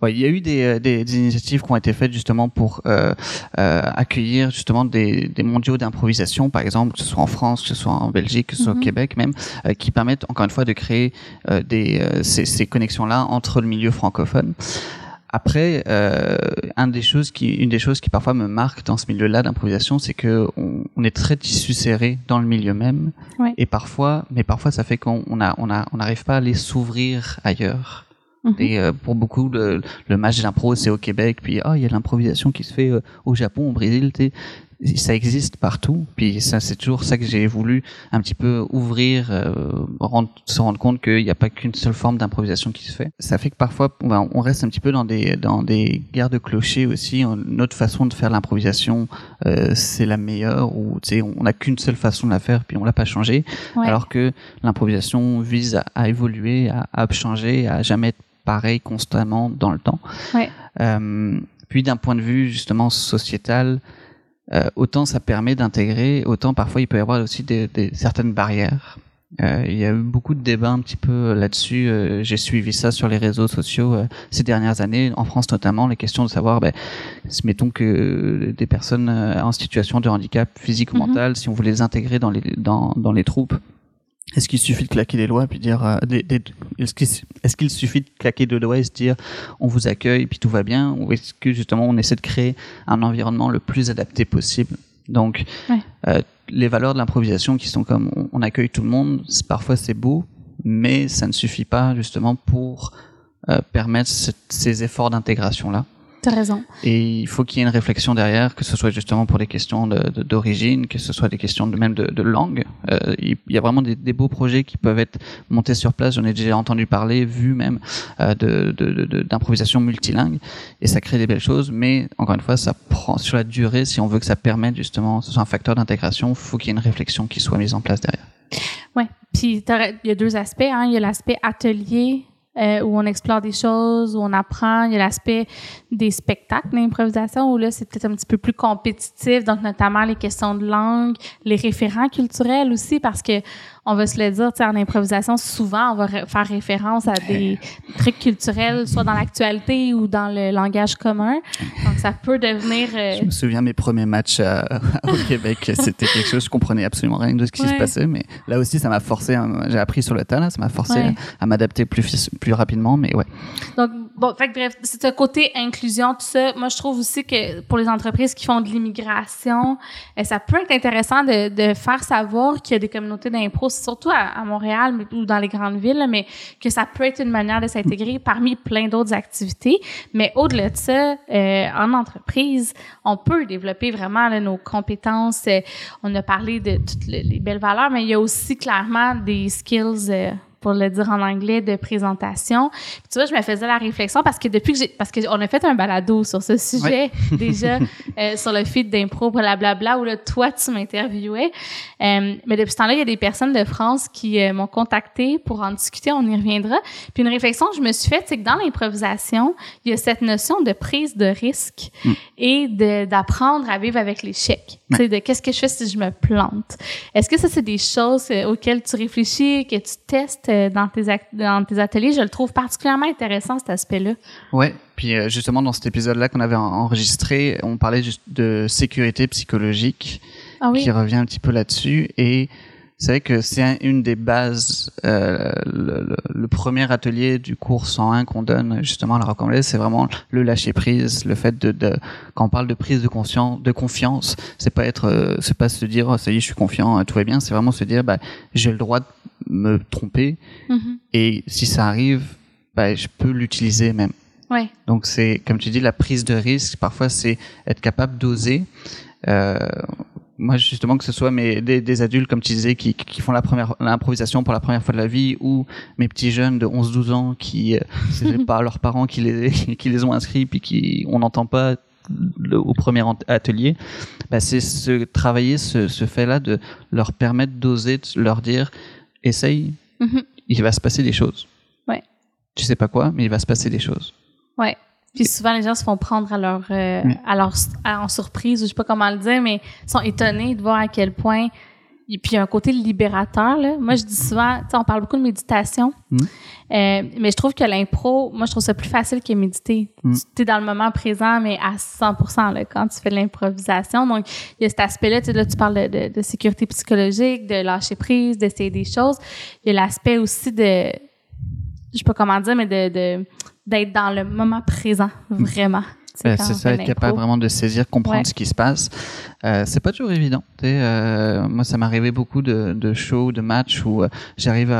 [SPEAKER 1] il y a eu des, euh, des, des, initiatives qui ont été faites justement pour euh, euh, accueillir justement des, des mondiaux d'improvisation, par exemple, que ce soit en France, que ce soit en Belgique, que ce soit au mhm. Québec même, euh, qui permettent encore une fois de créer euh, des, euh, ces, ces connexions-là entre le milieu francophone. Après, un des choses qui, une des choses qui parfois me marque dans ce milieu-là d'improvisation, c'est que on, on, est très tissu serré dans le milieu même, et parfois, mais parfois ça fait qu'on a, on a, on n'arrive pas à aller s'ouvrir ailleurs. Mhm. Et euh, pour beaucoup, le, le match d'impro, c'est au Québec. Puis, oh, il y a l'improvisation qui se fait euh, au Japon, au Brésil. Ça existe partout. Puis, ça, c'est toujours ça que j'ai voulu un petit peu ouvrir, euh, rendre, se rendre compte qu'il n'y a pas qu'une seule forme d'improvisation qui se fait. Ça fait que parfois, on, on reste un petit peu dans des dans des guerres de clochers aussi. Notre façon de faire l'improvisation, c'est la meilleure. Ou tu sais, on n'a qu'une seule façon de la faire, puis on l'a pas changé. Alors que l'improvisation vise à, à évoluer, à, à changer, à jamais être pareil constamment dans le temps.
[SPEAKER 2] Ouais.
[SPEAKER 1] Euh, puis d'un point de vue justement sociétal, euh, autant ça permet d'intégrer, autant parfois il peut y avoir aussi des, des certaines barrières. Euh, il y a eu beaucoup de débats un petit peu là-dessus. Euh, J'ai suivi ça sur les réseaux sociaux euh, ces dernières années, en France notamment, les questions de savoir, ben, mettons que des personnes euh, en situation de handicap physique ou
[SPEAKER 2] Mhm.
[SPEAKER 1] mental, si on voulait les intégrer dans les dans, dans les troupes, est-ce qu'il suffit de claquer des doigts puis dire, euh, est-ce qu'il est-ce qu'il suffit de claquer deux doigts et se dire, on vous accueille puis tout va bien, ou est-ce que justement on essaie de créer un environnement le plus adapté possible? Donc,
[SPEAKER 2] Ouais.
[SPEAKER 1] euh, les valeurs de l'improvisation qui sont comme on, on accueille tout le monde, parfois c'est beau, mais ça ne suffit pas justement pour euh, permettre cette- ces efforts d'intégration là.
[SPEAKER 2] T'as raison.
[SPEAKER 1] Et il faut qu'il y ait une réflexion derrière, que ce soit justement pour des questions de- de- d'origine, que ce soit des questions de même de, de langue. Euh, il y a vraiment des, des beaux projets qui peuvent être montés sur place. J'en ai déjà entendu parler, vu même euh, d'improvisation multilingue, et ça crée des belles choses. Mais encore une fois, ça prend sur la durée. Si on veut que ça permette justement, ce soit un facteur d'intégration, il faut qu'il y ait une réflexion qui soit mise en place derrière.
[SPEAKER 2] Ouais. Puis il y a deux aspects. Hein. Il y a l'aspect atelier euh, où on explore des choses, où on apprend. Il y a l'aspect des spectacles d'improvisation où là c'est peut-être un petit peu plus compétitif. Donc notamment les questions de langue, les référents culturels aussi parce que on va se le dire, en improvisation souvent on va faire référence à des trucs culturels, soit dans l'actualité ou dans le langage commun. Donc ça peut devenir euh,
[SPEAKER 1] Je me souviens mes premiers matchs à- au Québec, c'était quelque chose, je comprenais absolument rien de ce qui se passait, mais là aussi ça m'a forcé, à- j'ai appris sur le tas, là, ça m'a forcé
[SPEAKER 2] Ouais.
[SPEAKER 1] à, à m'adapter plus, plus rapidement, mais ouais.
[SPEAKER 2] Donc, bon, fait que bref, c'est ce côté inclusion, tout ça. Moi, je trouve aussi que pour les entreprises qui font de l'immigration, euh, ça peut être intéressant de, faire savoir qu'il y a des communautés d'impro, surtout à, Montréal ou dans les grandes villes, mais que ça peut être une manière de s'intégrer parmi plein d'autres activités. Mais au-delà de ça, euh, en entreprise, on peut développer vraiment nos compétences. Euh, on a parlé de toutes les, les belles valeurs, mais il y a aussi clairement des skills. Pour le dire en anglais, de présentation. Puis tu vois, je me faisais la réflexion parce que depuis que j'ai, parce qu'on a fait un balado sur ce sujet déjà euh, sur le feed d'impro, blablabla, où là, toi, tu m'interviewais. Euh, mais depuis ce temps-là, il y a des personnes de France qui euh, m'ont contacté pour en discuter, on y reviendra. Puis une réflexion que je me suis faite, c'est que dans l'improvisation, il y a cette notion de prise de risque et de, d'apprendre à vivre avec l'échec. Tu sais, de qu'est-ce que je fais si je me plante? Est-ce que ça, c'est des choses auxquelles tu réfléchis, que tu testes dans tes, dans tes ateliers? Je le trouve particulièrement intéressant, cet aspect-là.
[SPEAKER 1] Ouais, puis euh, justement dans cet épisode-là qu'on avait en- enregistré, on parlait juste de sécurité psychologique,
[SPEAKER 2] Ah oui?
[SPEAKER 1] qui revient un petit peu là-dessus, et c'est vrai que c'est un- une des bases, euh, le, le- le premier atelier du cours 101 qu'on donne justement à la Rock c'est vraiment le lâcher prise, le fait de, de quand on parle de prise de conscience, de confiance, c'est pas être, euh, c'est pas se dire oh, ça y est je suis confiant, euh, tout va bien, c'est vraiment se dire bah j'ai le droit de me tromper
[SPEAKER 2] Mhm.
[SPEAKER 1] et si ça arrive, bah je peux l'utiliser même.
[SPEAKER 2] Ouais.
[SPEAKER 1] Donc c'est, comme tu dis, la prise de risque. Parfois, c'est être capable d'oser. Euh, moi, justement, que ce soit mes, des, des adultes, comme tu disais, qui, qui font la première l'improvisation pour la première fois de la vie, ou mes petits jeunes de 11-12 ans qui, euh, c'est pas leurs parents qui les, qui les ont inscrits, puis qui, on n'entend pas le- au premier atelier, bah, c'est ce, travailler ce, ce fait-là de leur permettre d'oser, de leur dire, essaye,
[SPEAKER 2] Mhm.
[SPEAKER 1] il va se passer des choses.
[SPEAKER 2] Ouais.
[SPEAKER 1] Tu sais pas quoi, mais il va se passer des choses.
[SPEAKER 2] Ouais. Puis souvent, les gens se font prendre à leur, euh, à leur, à- en surprise, ou je sais pas comment le dire, mais sont étonnés de voir à quel point. Et puis, il y a un côté libérateur, là. Moi, je dis souvent, tu sais, on parle beaucoup de méditation.
[SPEAKER 1] Mm.
[SPEAKER 2] Euh, mais je trouve que l'impro, moi, je trouve ça plus facile que méditer.
[SPEAKER 1] Mm.
[SPEAKER 2] Tu es dans le moment présent, mais à 100 là, quand tu fais de l'improvisation. Donc, il y a cet aspect-là, tu sais, là, tu parles de, de, de sécurité psychologique, de lâcher prise, d'essayer des choses. Il y a l'aspect aussi de, je sais pas comment dire, mais de, de d'être dans le moment présent, vraiment.
[SPEAKER 1] C'est ça, être capable vraiment de saisir, comprendre
[SPEAKER 2] Ouais.
[SPEAKER 1] ce qui se passe. Euh, c'est pas toujours évident. Euh, moi, ça m'est arrivé beaucoup de, de shows, de matchs où euh, j'arrive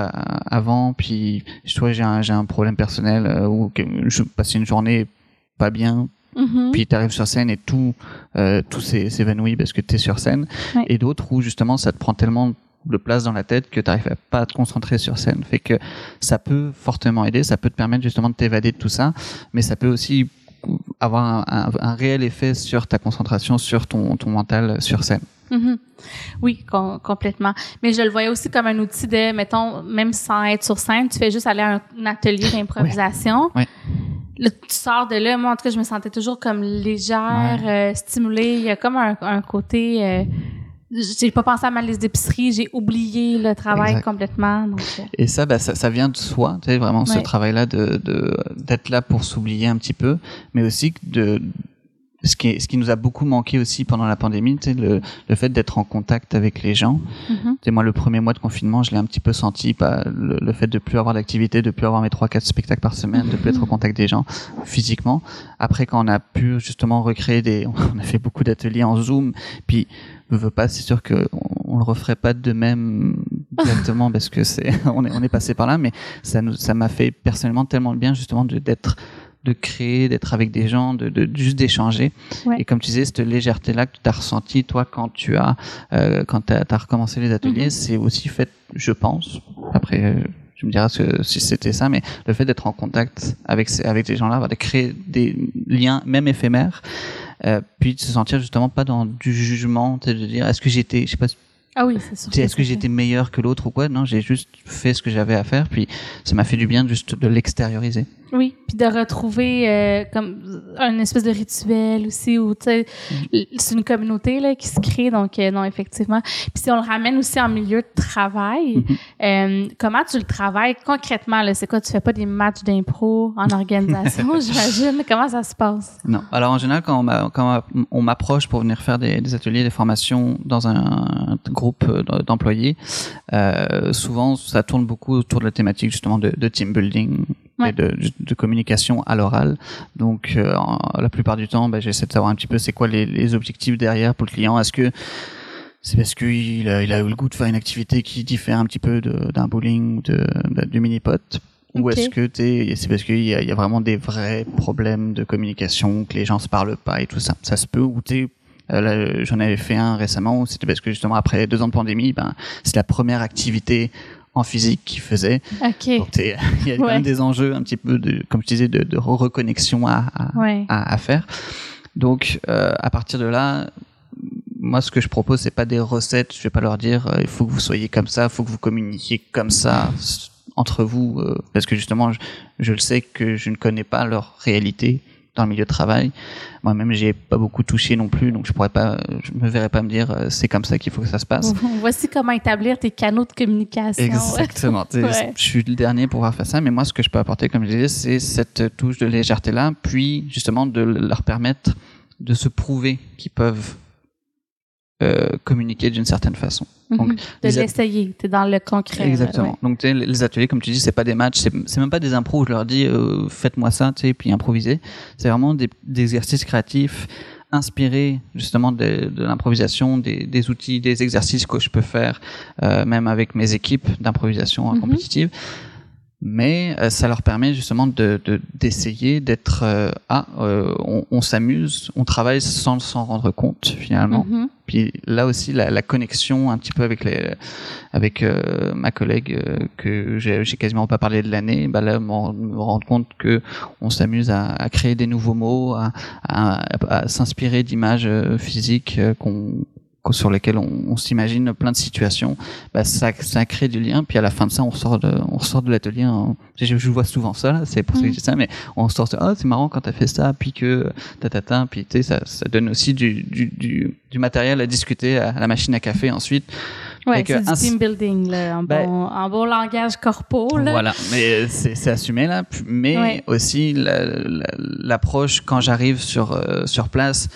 [SPEAKER 1] avant, puis je vois j'ai un, un problème personnel euh, ou que je passe une journée pas bien,
[SPEAKER 2] Mhm.
[SPEAKER 1] puis tu arrives sur scène et tout, euh, tout s'é- s'évanouit parce que tu es sur scène.
[SPEAKER 2] Ouais.
[SPEAKER 1] Et d'autres où justement ça te prend tellement de place dans la tête que tu n'arrives pas à te concentrer sur scène. Fait que ça peut fortement aider, ça peut te permettre justement de t'évader de tout ça, mais ça peut aussi avoir un, un- un réel effet sur ta concentration, sur ton, ton mental sur scène.
[SPEAKER 2] Mhm. Oui, com- complètement. Mais je le voyais aussi comme un outil de, mettons, même sans être sur scène, tu fais juste aller à un, atelier d'improvisation. Là, tu sors de là. Moi, en tout cas, je me sentais toujours comme légère, euh, stimulée. Il y a comme un, un côté... euh, j'ai pas pensé à ma liste d'épicerie, j'ai oublié le travail
[SPEAKER 1] Exact.
[SPEAKER 2] complètement. Donc, euh,
[SPEAKER 1] Et ça, bah, ça, ça vient de soi, tu sais, vraiment ce travail-là de de- d'être là pour s'oublier un petit peu, mais aussi de ce qui, est- ce qui nous a beaucoup manqué aussi pendant la pandémie, sais, le, le fait d'être en contact avec les gens.
[SPEAKER 2] mhm.
[SPEAKER 1] Sais, moi, le premier mois de confinement, je l'ai un petit peu senti, pas le, le fait de plus avoir d'activité, de plus avoir mes trois, quatre spectacles par semaine, de plus être au contact des gens physiquement. Après, quand on a pu justement recréer des, on a fait beaucoup d'ateliers en Zoom, puis je veux pas, c'est sûr que on, on le referait pas de même directement parce que c'est, on est, on est passé par là, mais ça nous, ça m'a fait personnellement tellement de bien justement de d'être de créer, d'être avec des gens, de, de juste d'échanger.
[SPEAKER 2] Ouais.
[SPEAKER 1] Et comme tu disais, cette légèreté-là que tu as ressentie, toi, quand tu as, euh, quand tu as, recommencé les ateliers,
[SPEAKER 2] Mhm.
[SPEAKER 1] c'est aussi fait, je pense, après, euh, tu me diras ce- si c'était ça, mais le fait d'être en contact avec, ces- avec ces gens-là, de créer des liens, même éphémères, euh, puis de se sentir justement pas dans du jugement, de dire, est-ce que j'étais, je sais pas,
[SPEAKER 2] Ah oui, c'est
[SPEAKER 1] est-ce que j'étais meilleur que l'autre ou quoi? Non, j'ai juste fait ce que j'avais à faire, puis ça m'a fait du bien juste de l'extérioriser.
[SPEAKER 2] Oui, puis de retrouver euh, comme un espèce de rituel aussi où tu sais l- c'est une communauté là qui se crée. Donc euh, non effectivement. Puis si on le ramène aussi en milieu de travail, euh, comment tu le travailles concrètement là, c'est quoi? Tu fais pas des matchs d'impro en organisation, j'imagine, comment ça se passe?
[SPEAKER 1] Non. Alors en général, quand on m'a- quand on m'approche pour venir faire des, des ateliers, des formations dans un, groupe euh, d'employés, euh, souvent ça tourne beaucoup autour de la thématique justement de, de team building
[SPEAKER 2] Ouais.
[SPEAKER 1] et de, de communication à l'oral. Donc euh, la plupart du temps, ben, j'essaie de savoir un petit peu c'est quoi les, les objectifs derrière pour le client. Est-ce que c'est parce qu'il a, il a eu le goût de faire une activité qui diffère un petit peu d'un bowling ou de, de- du mini-pot Ou est-ce que c'est parce qu'il y y a vraiment des vrais problèmes de communication, que les gens se parlent pas et tout ça? Ça se peut, ou t'es, euh, j'en avais fait un récemment, où c'était parce que justement après deux ans de pandémie, ben, c'est la première activité en physique qu'ils faisaient.
[SPEAKER 2] OK.
[SPEAKER 1] Donc t'es- il y a quand
[SPEAKER 2] Ouais.
[SPEAKER 1] même des enjeux un petit peu de, comme je disais, de, de reconnexion à, à,
[SPEAKER 2] Ouais.
[SPEAKER 1] à, à faire. Donc, euh, à partir de là, moi, ce que je propose, c'est pas des recettes. Je vais pas leur dire, euh, il faut que vous soyez comme ça, il faut que vous communiquiez comme ça entre vous, euh, parce que justement, je, je le sais que je ne connais pas leur réalité dans le milieu de travail. Moi-même, j'ai pas beaucoup touché non plus, donc je pourrais pas, je me verrais pas me dire, euh, c'est comme ça qu'il faut que ça se passe.
[SPEAKER 2] Voici comment établir tes canaux de communication.
[SPEAKER 1] Exactement.
[SPEAKER 2] Ouais.
[SPEAKER 1] Je suis le dernier pour pouvoir faire ça, mais moi, ce que je peux apporter, comme je disais, c'est cette touche de légèreté-là, puis justement de leur permettre de se prouver qu'ils peuvent euh, communiquer d'une certaine façon. Donc,
[SPEAKER 2] Mhm. de l'essayer, t'es dans le concret.
[SPEAKER 1] Exactement.
[SPEAKER 2] ouais.
[SPEAKER 1] Donc tu les ateliers, comme tu dis, c'est pas des matchs, c'est même pas des impros où je leur dis euh, faites-moi ça, tu sais, puis improvisez. C'est vraiment des, des exercices créatifs inspirés justement de, de l'improvisation, des, des outils, des exercices que je peux faire, euh, même avec mes équipes d'improvisation euh,
[SPEAKER 2] Mhm.
[SPEAKER 1] compétitive. Mais euh, ça leur permet justement de de- d'essayer d'être euh, ah euh, on, on s'amuse, on travaille sans s'en rendre compte finalement.
[SPEAKER 2] Mhm.
[SPEAKER 1] Puis là aussi, la, la connexion un petit peu avec les, avec euh, ma collègue euh, que j'ai j'ai quasiment pas parlé de l'année, bah là, me rend- me rendre compte que on s'amuse à, à créer des nouveaux mots, à, à, à s'inspirer d'images euh, physiques euh, qu'on- sur lesquelles on, on s'imagine plein de situations, bah ça, ça crée du lien. Puis à la fin de ça, on sort de, on sort de l'atelier. Je, je vois souvent ça, c'est pour ça que je dis ça, mais on sort de, ah, c'est marrant quand t'as fait ça, puis que tatata, puis tu sais, ça, ça donne aussi du, du, du, du matériel à discuter à la machine à café ensuite.
[SPEAKER 2] Ouais, c'est du
[SPEAKER 1] un-
[SPEAKER 2] team building, là, en,
[SPEAKER 1] Ben-
[SPEAKER 2] bon, en bon langage corpo. Là.
[SPEAKER 1] Voilà, mais c'est assumé là. Mais
[SPEAKER 2] Ouais.
[SPEAKER 1] aussi la- la- l'approche quand j'arrive sur euh, sur place.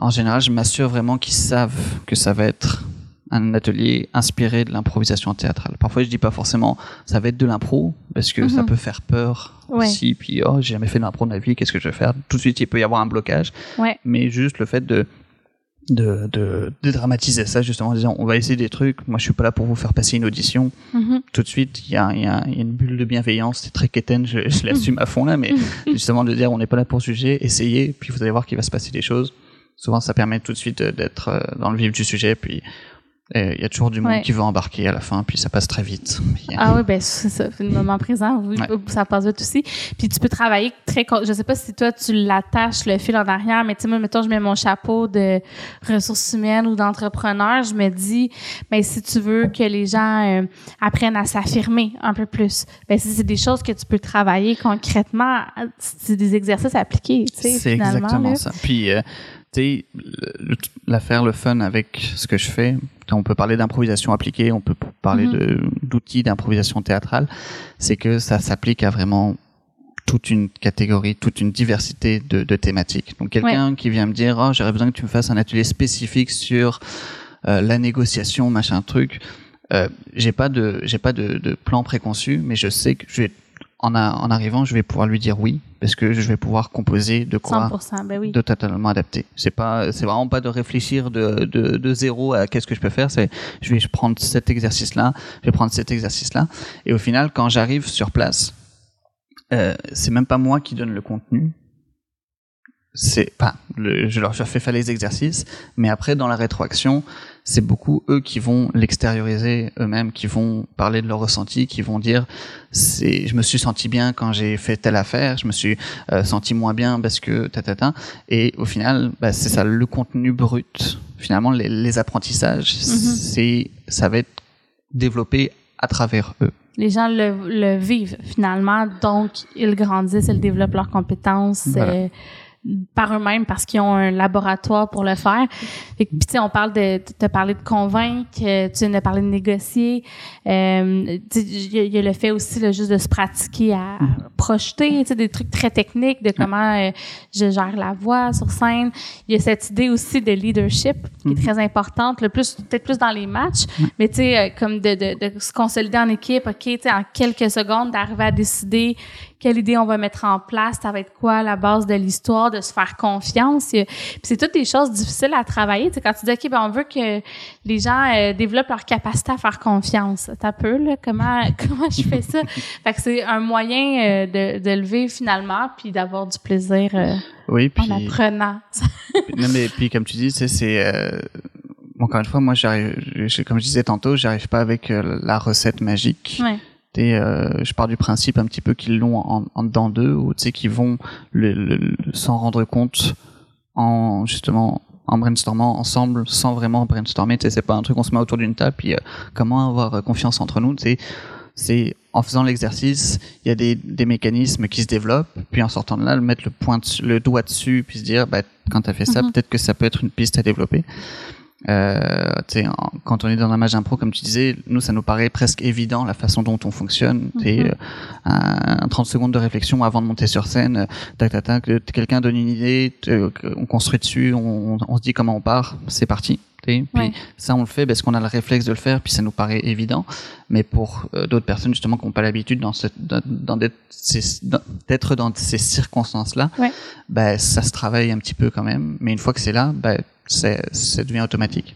[SPEAKER 1] En général, je m'assure vraiment qu'ils savent que ça va être un atelier inspiré de l'improvisation théâtrale. Parfois, je dis pas forcément ça va être de l'impro parce que ça
[SPEAKER 2] Mhm.
[SPEAKER 1] peut faire peur
[SPEAKER 2] Ouais.
[SPEAKER 1] aussi. Puis oh, j'ai jamais fait de l'impro de ma vie, qu'est-ce que je vais faire? Tout de suite, il peut y avoir un blocage.
[SPEAKER 2] Ouais.
[SPEAKER 1] Mais juste le fait de de, de, de dramatiser ça justement en disant on va essayer des trucs moi je suis pas là pour vous faire passer une audition
[SPEAKER 2] Mhm.
[SPEAKER 1] tout de suite, il y a, il y a- il y a une bulle de bienveillance, c'est très quétaine, je, je l'assume à fond là, mais justement de dire on n'est pas là pour juger, essayez, puis vous allez voir qu'il va se passer des choses. Souvent, ça permet tout de suite de- d'être euh, dans le vif du sujet, puis euh, il y a toujours du monde
[SPEAKER 2] Ouais.
[SPEAKER 1] qui veut embarquer à la fin, puis ça passe très vite.
[SPEAKER 2] Ah oui, ben c'est ça, le moment présent, oui,
[SPEAKER 1] Ouais.
[SPEAKER 2] ça passe vite aussi. Puis tu peux travailler très, je sais pas si toi tu l'attaches le fil en arrière, mais tu sais moi mettons je mets mon chapeau de ressources humaines ou d'entrepreneur, je me dis ben si tu veux que les gens euh, apprennent à s'affirmer un peu plus, ben si c'est des choses que tu peux travailler concrètement, c'est des exercices appliqués, tu sais
[SPEAKER 1] C'est exactement
[SPEAKER 2] là.
[SPEAKER 1] ça. Puis, euh, tu sais, le- fun avec ce que je fais. On peut parler d'improvisation appliquée, on peut parler
[SPEAKER 2] Mhm.
[SPEAKER 1] de d'outils d'improvisation théâtrale. C'est que ça s'applique à vraiment toute une catégorie, toute une diversité de, de thématiques. Donc quelqu'un qui vient me dire, oh, j'aurais besoin que tu me fasses un atelier spécifique sur euh, la négociation, machin truc. Euh, j'ai pas de j'ai pas de, de plan préconçu, mais je sais que je vais en, a- en arrivant, je vais pouvoir lui dire oui parce que je vais pouvoir composer de quoi
[SPEAKER 2] 100%, ben oui.
[SPEAKER 1] de totalement adapté. C'est pas, c'est vraiment pas de réfléchir de, de, de zéro à qu'est-ce que je peux faire. C'est, je vais prendre cet exercice-là, je vais prendre cet exercice-là. Et au final, quand j'arrive sur place, euh, c'est même pas moi qui donne le contenu. C'est pas, le, je leur fais faire les exercices, mais après dans la rétroaction, c'est beaucoup eux qui vont l'extérioriser eux-mêmes, qui vont parler de leur ressenti, qui vont dire c'est, je me suis senti bien quand j'ai fait telle affaire, je me suis euh, senti moins bien parce que ta ta ta. Et au final, bah, c'est ça, le contenu brut. Finalement, les, les apprentissages, c'est, ça va être développé à travers eux.
[SPEAKER 2] Les gens le, le vivent finalement, donc ils grandissent, ils développent leurs compétences
[SPEAKER 1] Voilà.
[SPEAKER 2] euh, par eux-mêmes parce qu'ils ont un laboratoire pour le faire. Fait que, puis tu sais, on parle de, tu as parlé de convaincre, euh, tu viens de parler de négocier. Euh, Il y, a- il y a le fait aussi là, juste de se pratiquer à projeter, tu sais, des trucs très techniques de comment euh, je gère la voix sur scène. Il y a cette idée aussi de leadership qui est très importante, le plus peut-être plus dans les matchs, mais tu sais, euh, comme de, de, de se consolider en équipe, ok, tu sais, en quelques secondes, d'arriver à décider quelle idée on va mettre en place, ça va être quoi la base de l'histoire, de se faire confiance. Puis c'est toutes des choses difficiles à travailler. Tu sais, quand tu dis, OK, ben on veut que les gens euh, développent leur capacité à faire confiance. T'as peu, là, comment, comment je fais ça? fait que c'est un moyen euh, de, de le vivre finalement, puis d'avoir du plaisir euh,
[SPEAKER 1] Oui, puis,
[SPEAKER 2] en apprenant.
[SPEAKER 1] non, mais puis comme tu dis, c'est, c'est euh, encore une fois, moi, j'arrive, comme je disais tantôt, j'arrive pas avec la recette magique.
[SPEAKER 2] ouais.
[SPEAKER 1] Et euh, je pars du principe un petit peu qu'ils l'ont en, en dedans d'eux, ou tu sais qu'ils vont s'en rendre compte en justement en brainstormant ensemble, sans vraiment brainstormer. Tu sais, c'est pas un truc on se met autour d'une table puis euh, comment avoir euh, confiance entre nous. Tu sais, c'est en faisant l'exercice, il y a des, des mécanismes qui se développent, puis en sortant de là, mettre le point, le doigt dessus, puis se dire, bah, quand t'as fait ça,
[SPEAKER 2] Mhm.
[SPEAKER 1] peut-être que ça peut être une piste à développer. Euh, en- quand on est dans un match impro, comme tu disais, nous, ça nous paraît presque évident la façon dont on fonctionne.
[SPEAKER 2] Mhm.
[SPEAKER 1] euh, un, un 30 secondes de réflexion avant de monter sur scène, euh, tac, tac, tac, que quelqu'un donne une idée, que- on construit dessus, on, on se dit comment on part, c'est parti. Puis
[SPEAKER 2] Ouais.
[SPEAKER 1] ça, on le fait parce qu'on a le réflexe de le faire, puis ça nous paraît évident. Mais pour euh, d'autres personnes, justement, qui n'ont pas l'habitude dans cette, dans, dans d'être, ces- dans- d'être dans ces circonstances-là,
[SPEAKER 2] Ouais.
[SPEAKER 1] ben, ça se travaille un petit peu quand même. Mais une fois que c'est là, ben, c'est, ça devient automatique.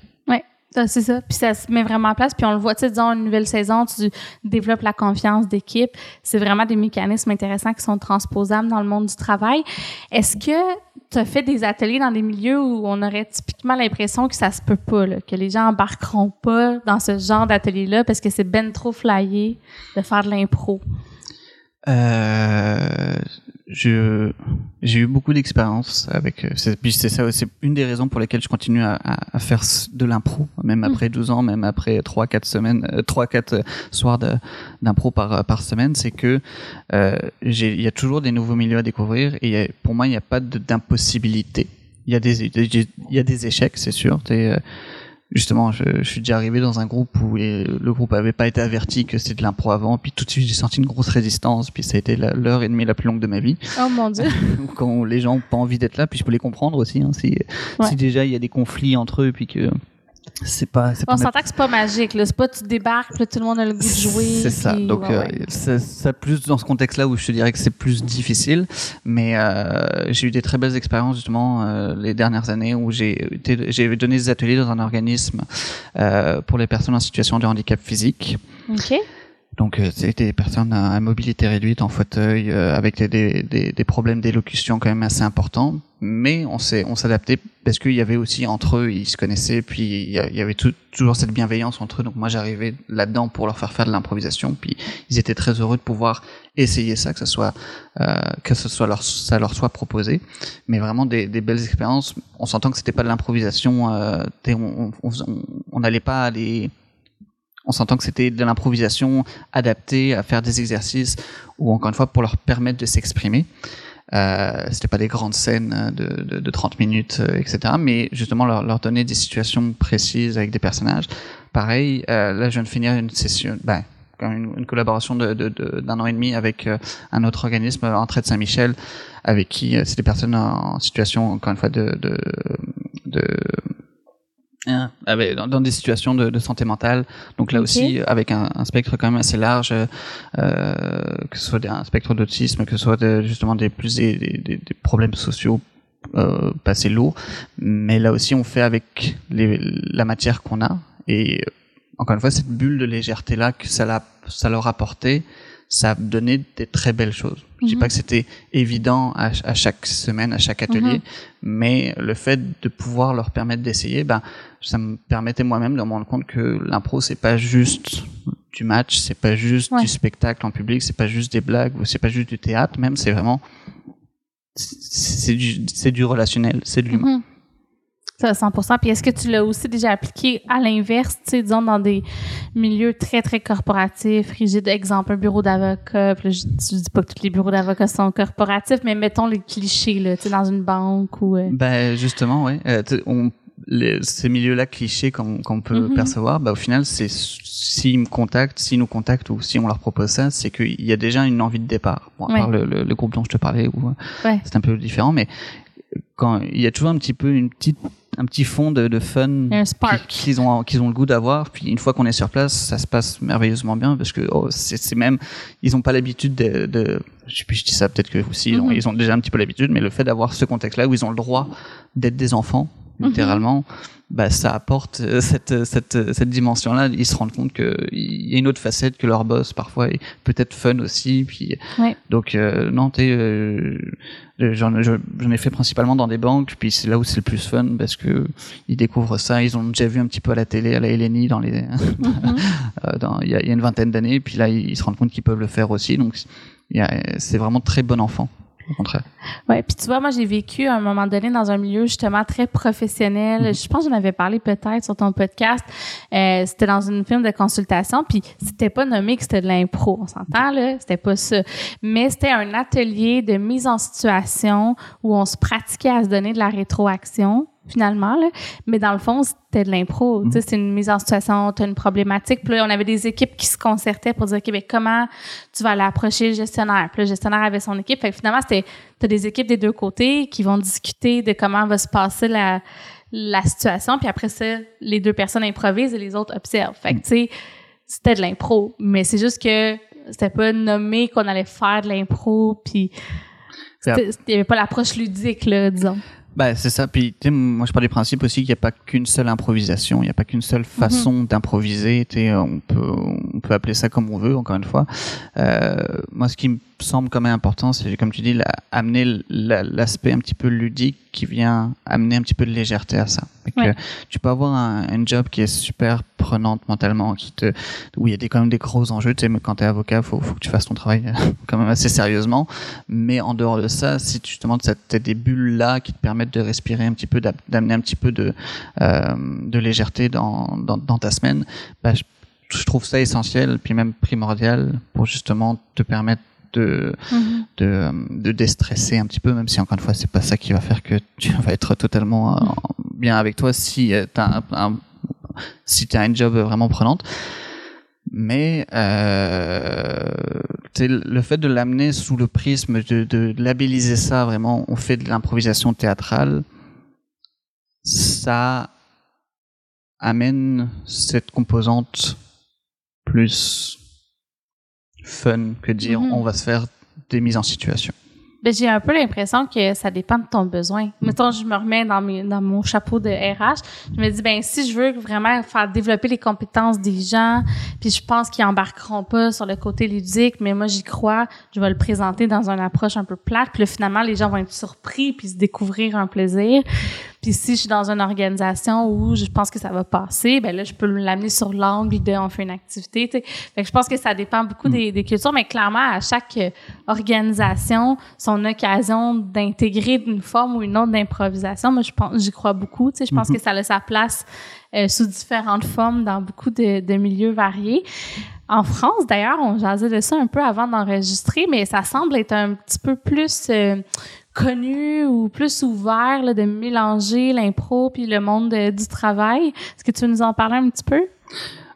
[SPEAKER 2] Ça, C'est ça. Puis ça se met vraiment en place. Puis on le voit, tu sais, disons, une nouvelle saison, tu développes la confiance d'équipe. C'est vraiment des mécanismes intéressants qui sont transposables dans le monde du travail. Est-ce que tu as fait des ateliers dans des milieux où on aurait typiquement l'impression que ça se peut pas, que les gens embarqueront pas dans ce genre d'atelier-là parce que c'est ben trop flyé de faire de l'impro?
[SPEAKER 1] Euh, je j'ai eu beaucoup d'expérience avec euh, c'est puis c'est ça c'est une des raisons pour lesquelles je continue à, à, à faire de l'impro même après 12 ans même après 3 4 semaines euh, 3 4 soirs de- d'impro par par semaine c'est que euh, j'ai il y a toujours des nouveaux milieux à découvrir et y a- pour moi il n'y a pas d'impossibilité. Il y a des il y a des échecs c'est sûr euh, Justement, je, je suis déjà arrivé dans un groupe où les- le groupe avait pas été averti que c'était de l'impro avant, puis tout de suite j'ai senti une grosse résistance, puis ça a été l'heure et demie la plus longue de ma vie.
[SPEAKER 2] Oh mon Dieu!
[SPEAKER 1] Quand les gens ont pas envie d'être là, puis je peux les comprendre aussi. Hein, si,
[SPEAKER 2] Ouais.
[SPEAKER 1] si déjà il y a des conflits entre eux, puis que c'est pas. c'est
[SPEAKER 2] On s'entend que c'est pas magique, là. C'est pas tu débarques, là, tout le monde a le goût de jouer.
[SPEAKER 1] C'est ça.
[SPEAKER 2] puis-
[SPEAKER 1] Donc,
[SPEAKER 2] ouais,
[SPEAKER 1] euh, c'est c'est plus dans ce contexte-là où je te dirais que c'est plus difficile. Mais euh, j'ai eu des très belles expériences justement euh, les dernières années où j'ai été- j'ai donné des ateliers dans un organisme euh, pour les personnes en situation de handicap physique.
[SPEAKER 2] OK.
[SPEAKER 1] Donc, euh, c'était des personnes à, mobilité réduite en fauteuil, euh, avec des, des, des, problèmes d'élocution quand même assez importants. Mais on s'est on s'adaptait parce qu'il y avait aussi entre eux, ils se connaissaient, puis il y avait tout- toujours cette bienveillance entre eux. Donc moi, j'arrivais là-dedans pour leur faire faire de l'improvisation, puis ils étaient très heureux de pouvoir essayer ça, que ce soit euh, que ce soit leur ça leur soit proposé. Mais vraiment des, des belles expériences. On s'entend que c'était pas de l'improvisation. Euh, on on- on- on n'allait pas aller on s'entend que c'était de l'improvisation adaptée à faire des exercices ou encore une fois pour leur permettre de s'exprimer. Euh, c'était pas des grandes scènes de, de, de 30 minutes, euh, etc. Mais justement leur, leur donner des situations précises avec des personnages. Pareil, euh, là je viens de finir une session, ben, une, une collaboration d'un de, de, an et demi avec euh, un autre organisme, Entrée de Saint-Michel, avec qui c'est des personnes en situation, encore une fois, de, de, Hein, dans, dans, des situations de, de, santé mentale. Donc là aussi, avec un, un, spectre quand même assez large, euh, que ce soit un spectre d'autisme, que ce soit de, justement des plus des, des, des problèmes sociaux euh, pas assez lourds. Mais là aussi, on fait avec les, la matière qu'on a. Et encore une fois, cette bulle de légèreté là que ça, ça leur a apporté, ça a donné des très belles choses. Je dis mhm. pas que c'était évident à, à, chaque semaine, à chaque atelier, mhm. mais le fait de pouvoir leur permettre d'essayer, ben, ça me permettait moi-même de me rendre compte que l'impro c'est pas juste du match, c'est pas juste du spectacle en public, c'est pas juste des blagues, c'est pas juste du théâtre, même c'est vraiment c'est du du relationnel, c'est de l'humain. Mhm.
[SPEAKER 2] Ça, 100%. Puis est-ce que tu l'as aussi déjà appliqué à l'inverse, tu sais, disons, dans des milieux très, très corporatifs, rigides, exemple, un bureau d'avocat, puis je, je, dis pas que tous les bureaux d'avocats sont corporatifs, mais mettons les clichés, là, tu sais, dans une banque ou... Euh...
[SPEAKER 1] Ben, justement, oui. Euh, on, les, ces milieux-là clichés qu'on qu'on peut mm-hmm. percevoir, ben, au final, c'est s'ils me contactent, s'ils nous contactent ou si on leur propose ça, c'est qu'il y a déjà une envie de départ. Bon, à part le, le, le, groupe dont je te parlais, où ouais. c'est un peu différent, mais quand il y a toujours un petit peu une petite un petit fond de, de fun qu'ils ont qu'ils ont le goût d'avoir puis une fois qu'on est sur place ça se passe merveilleusement bien parce que oh, c'est même ils ont pas l'habitude de, de je sais plus je dis ça peut-être que aussi mm-hmm. ils ont déjà un petit peu l'habitude mais le fait d'avoir ce contexte là où ils ont le droit d'être des enfants mm-hmm. littéralement bah, ça apporte euh, cette, cette, cette dimension-là. Ils se rendent compte qu'il y a une autre facette que leur boss parfois est peut-être fun aussi. Puis donc euh, non, tu euh, j'en ai fait principalement dans des banques. Puis c'est là où c'est le plus fun parce que ils découvrent ça. Ils ont déjà vu un petit peu à la télé, à la LNI dans les mhm. dans il y, a, y, a, une vingtaine d'années. Puis là, ils, se rendent compte qu'ils peuvent le faire aussi. Donc c'est vraiment très bon enfant au contraire.
[SPEAKER 2] Ouais, puis tu vois, moi j'ai vécu à un moment donné dans un milieu justement très professionnel. Mm-hmm. Je pense que j'en avais parlé peut-être sur ton podcast. Euh, c'était dans une film de consultation, puis c'était pas nommé que c'était de l'impro, on s'entend là, c'était pas ça. Mais c'était un atelier de mise en situation où on se pratiquait à se donner de la rétroaction finalement. Là. Mais dans le fond, c'était de l'impro. sais, mm. C'est une mise en situation, tu as une problématique. Puis là, on avait des équipes qui se concertaient pour dire, OK, mais comment tu vas aller approcher le gestionnaire? Puis le gestionnaire avait son équipe. Fait que finalement, c'était tu as des équipes des deux côtés qui vont discuter de comment va se passer la, la situation. Puis après ça, les deux personnes improvisent et les autres observent. Fait que, tu sais, c'était de l'impro. Mais c'est juste que c'était pas nommé qu'on allait faire de l'impro. Puis il n'y avait pas l'approche ludique, là, disons.
[SPEAKER 1] Bah, c'est ça. Puis, moi, je parle du principe aussi qu'il n'y a pas qu'une seule improvisation. Il n'y a pas qu'une seule mhm. façon d'improviser. On peut, on peut appeler ça comme on veut, encore une fois. Euh, moi, ce qui me semble quand même important, c'est, comme tu dis, la, amener l'aspect un petit peu ludique qui vient amener un petit peu de légèreté à ça. tu peux avoir un, un, job qui est super prenante mentalement, qui te, où il y a des, quand même des gros enjeux. Tu sais, quand t'es avocat, faut, faut que tu fasses ton travail quand même assez sérieusement. Mais en dehors de ça, si tu justement as des bulles là qui te permettent de respirer un petit peu, d'amener un petit peu de, euh, de légèreté dans, dans, dans, ta semaine, bah, je, je trouve ça essentiel, puis même primordial pour justement te permettre de, mm-hmm. de, de déstresser un petit peu, même si encore une fois, c'est pas ça qui va faire que tu vas être totalement euh, bien avec toi si euh, tu as un, si tu as un job vraiment prenante. Mais euh, le fait de l'amener sous le prisme, de, de labelliser ça vraiment, on fait de l'improvisation théâtrale, ça amène cette composante plus fun que dire mm-hmm. on va se faire des mises en situation.
[SPEAKER 2] Ben, j'ai un peu l'impression que ça dépend de ton besoin. Mettons, je me remets dans, mes, dans mon chapeau de RH. Je me dis, ben si je veux vraiment faire développer les compétences des gens, puis je pense qu'ils embarqueront pas sur le côté ludique, mais moi j'y crois, je vais le présenter dans une approche un peu plate. Puis là, finalement, les gens vont être surpris puis se découvrir un plaisir. Puis si je suis dans une organisation où je pense que ça va passer, ben là, je peux l'amener sur l'angle de on fait une activité. Fait que je pense que ça dépend beaucoup des, des, cultures, mais clairement, à chaque organisation, son occasion d'intégrer une forme ou une autre d'improvisation, moi, je pense, j'y crois beaucoup. Je pense mm-hmm. que ça a sa place euh, sous différentes formes dans beaucoup de, de milieux variés. En France, d'ailleurs, on jasait de ça un peu avant d'enregistrer, mais ça semble être un petit peu plus euh, connu ou plus ouvert là, de mélanger l'impro puis le monde de- du travail. Est-ce que tu veux nous en parler un petit peu?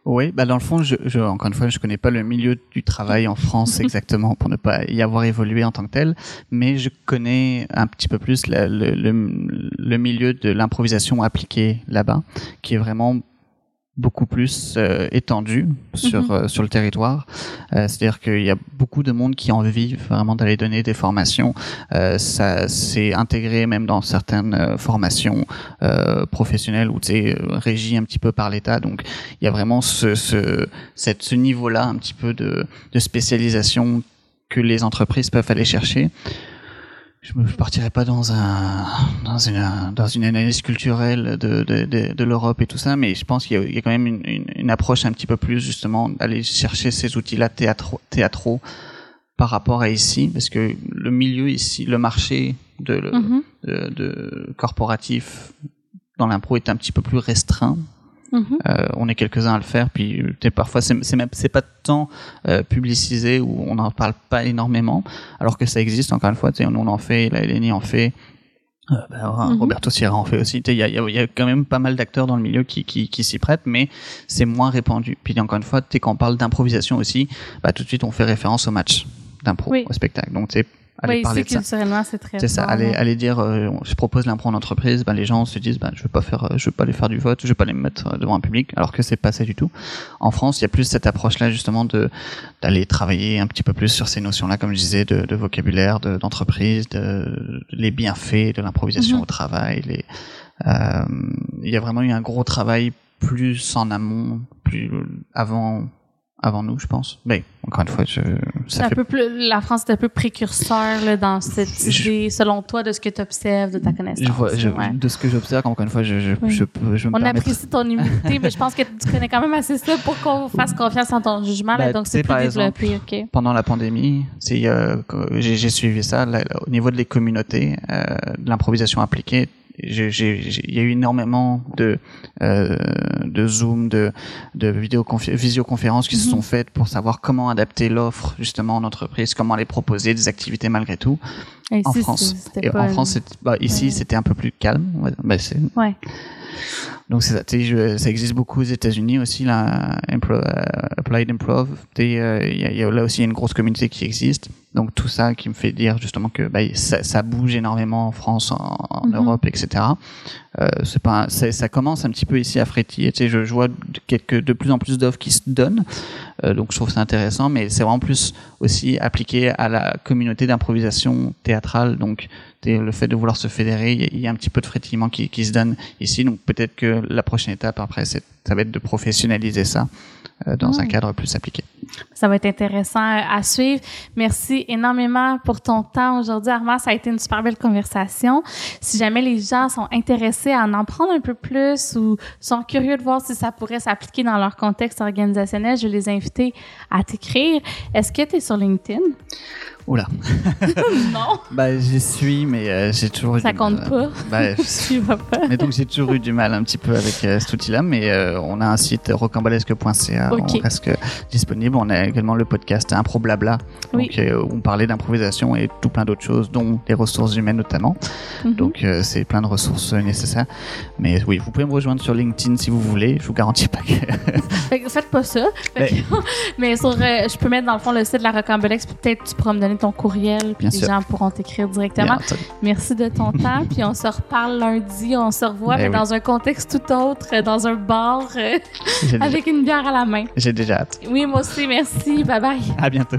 [SPEAKER 1] Oui, bah dans le fond, je, je, encore une fois, je connais pas le milieu du travail en France exactement pour ne pas y avoir évolué en tant que tel, mais je connais un petit peu plus la- le, le, le milieu de l'improvisation appliquée là-bas, qui est vraiment beaucoup plus euh, étendu sur
[SPEAKER 2] Mhm.
[SPEAKER 1] euh, sur le territoire. Euh, C'est-à-dire qu'il y a beaucoup de monde qui en vivent vraiment d'aller donner des formations. Euh, ça s'est intégré même dans certaines euh, formations euh, professionnelles ou régies un petit peu par l'État. Donc il y a vraiment ce ce cette, ce niveau-là un petit peu de de spécialisation que les entreprises peuvent aller chercher. Je ne partirai pas dans un dans une dans une analyse culturelle de de, de, de l'Europe et tout ça, mais je pense qu'il y a, il y a quand même une, une, une approche un petit peu plus justement d'aller chercher ces outils-là théâtraux, théâtraux par rapport à ici, parce que le milieu ici, le marché de, le-
[SPEAKER 2] Mhm.
[SPEAKER 1] de, de corporatif dans l'impro est un petit peu plus restreint.
[SPEAKER 2] Mhm.
[SPEAKER 1] Euh, on est quelques-uns à le faire, puis euh, parfois c'est c'est même c'est pas tant euh, publicisé ou on n'en parle pas énormément, alors que ça existe encore une fois. Nous on en fait, la Eleni en fait. euh, ben,
[SPEAKER 2] Mhm.
[SPEAKER 1] Roberto Sierra en fait aussi. Il y a, y a- y a quand même pas mal d'acteurs dans le milieu qui, qui, qui s'y prêtent, mais c'est moins répandu. Puis encore une fois, tu sais, quand on parle d'improvisation aussi, bah, tout de suite on fait référence au match d'impro,
[SPEAKER 2] Oui.
[SPEAKER 1] au spectacle. Donc sais, aller
[SPEAKER 2] Oui,
[SPEAKER 1] parler de ça.
[SPEAKER 2] culturellement, c'est très
[SPEAKER 1] C'est ça, aller, aller dire, euh, je propose l'impro en entreprise, ben les gens se disent, ben je veux pas faire, euh, je veux pas aller faire du vote, je veux pas les mettre euh, devant un public, alors que c'est pas ça du tout. En France, il y a plus cette approche-là justement de d'aller travailler un petit peu plus sur ces notions-là, comme je disais, de, de vocabulaire, de- d'entreprise, de, les bienfaits de l'improvisation
[SPEAKER 2] Mhm.
[SPEAKER 1] au travail. Les, euh, il y a vraiment eu un gros travail plus en amont, plus avant avant nous, je pense. Mais encore une fois, je, ça
[SPEAKER 2] un
[SPEAKER 1] fait
[SPEAKER 2] peu plus, la France est un peu précurseur là, dans cette
[SPEAKER 1] Je-
[SPEAKER 2] idée, selon toi, de ce que tu observes, de ta connaissance.
[SPEAKER 1] je vois, je-
[SPEAKER 2] ouais.
[SPEAKER 1] de ce que j'observe, encore une fois, je, je,
[SPEAKER 2] Oui.
[SPEAKER 1] je, me
[SPEAKER 2] On
[SPEAKER 1] permettre-
[SPEAKER 2] apprécie ton humilité, mais je pense que tu connais quand même assez ça pour qu'on fasse confiance en ton jugement. là,
[SPEAKER 1] Bah,
[SPEAKER 2] donc, c'est plus
[SPEAKER 1] par exemple,
[SPEAKER 2] développé, OK?
[SPEAKER 1] pendant la pandémie, c'est euh, j'ai suivi ça là, au niveau de les communautés, euh, de l'improvisation appliquée. Il y a eu énormément de euh, de Zoom, de de visioconférences qui se
[SPEAKER 2] Mhm.
[SPEAKER 1] sont faites pour savoir comment adapter l'offre justement en entreprise, comment aller proposer des activités malgré tout
[SPEAKER 2] Et
[SPEAKER 1] en
[SPEAKER 2] ici,
[SPEAKER 1] France. Et en
[SPEAKER 2] une-
[SPEAKER 1] France, bah, ici
[SPEAKER 2] Ouais.
[SPEAKER 1] c'était un peu plus calme. Bah,
[SPEAKER 2] Ouais.
[SPEAKER 1] donc c'est ça, ça existe beaucoup aux États-Unis aussi, là, impro, euh, Applied Improv. Sais, euh, Il y, a- il y a là aussi une grosse communauté qui existe. Donc tout ça qui me fait dire justement que bah, ça, ça bouge énormément en France, en, en
[SPEAKER 2] Mhm.
[SPEAKER 1] Europe, etc. Euh, c'est pas, ça commence un petit peu ici à frétiller. Tu sais, je, je vois quelques, de plus en plus d'offres qui se donnent. Euh, donc je trouve ça intéressant, mais c'est vraiment plus aussi appliqué à la communauté d'improvisation théâtrale. Donc le fait de vouloir se fédérer, il y a- un petit peu de frétillement qui, qui se donne ici. Donc peut-être que la prochaine étape après, ça va être de professionnaliser ça euh, dans un cadre plus appliqué.
[SPEAKER 2] Ça va être intéressant à suivre. Merci énormément pour ton temps aujourd'hui, Armand. Ça a été une super belle conversation. Si jamais les gens sont intéressés à en apprendre un peu plus ou sont curieux de voir si ça pourrait s'appliquer dans leur contexte organisationnel, je vais les inviter à t'écrire. Est-ce que tu es sur LinkedIn?
[SPEAKER 1] Oula.
[SPEAKER 2] non,
[SPEAKER 1] Bah j'y suis, mais euh, j'ai toujours eu
[SPEAKER 2] ça
[SPEAKER 1] du
[SPEAKER 2] compte
[SPEAKER 1] mal.
[SPEAKER 2] pas.
[SPEAKER 1] Bah,
[SPEAKER 2] Tu vas pas.
[SPEAKER 1] mais donc j'ai toujours eu du mal un petit peu avec euh, cet outil-là, mais euh, on a un site rocambolesque.ca,
[SPEAKER 2] Ok.
[SPEAKER 1] on reste disponible. On a également le podcast Impro Blabla,
[SPEAKER 2] Oui.
[SPEAKER 1] donc euh, où on parlait d'improvisation et tout plein d'autres choses, dont les ressources humaines notamment.
[SPEAKER 2] Mhm.
[SPEAKER 1] Donc c'est plein de ressources nécessaires. Mais oui, vous pouvez me rejoindre sur LinkedIn si vous voulez. Je vous garantis pas que.
[SPEAKER 2] Fait que faites pas ça. Que- mais sur, je peux mettre dans le fond le site de la Rocambolex, peut-être tu pourras me donner ton courriel, puis les
[SPEAKER 1] sûr.
[SPEAKER 2] gens pourront t'écrire directement. Merci de ton temps, puis on se reparle lundi, on se revoit,
[SPEAKER 1] Ben
[SPEAKER 2] mais
[SPEAKER 1] oui.
[SPEAKER 2] dans un contexte tout autre, dans un bar, euh,
[SPEAKER 1] déjà,
[SPEAKER 2] avec une bière à la main.
[SPEAKER 1] j'ai déjà hâte.
[SPEAKER 2] Oui, moi aussi, merci, bye bye.
[SPEAKER 1] À bientôt.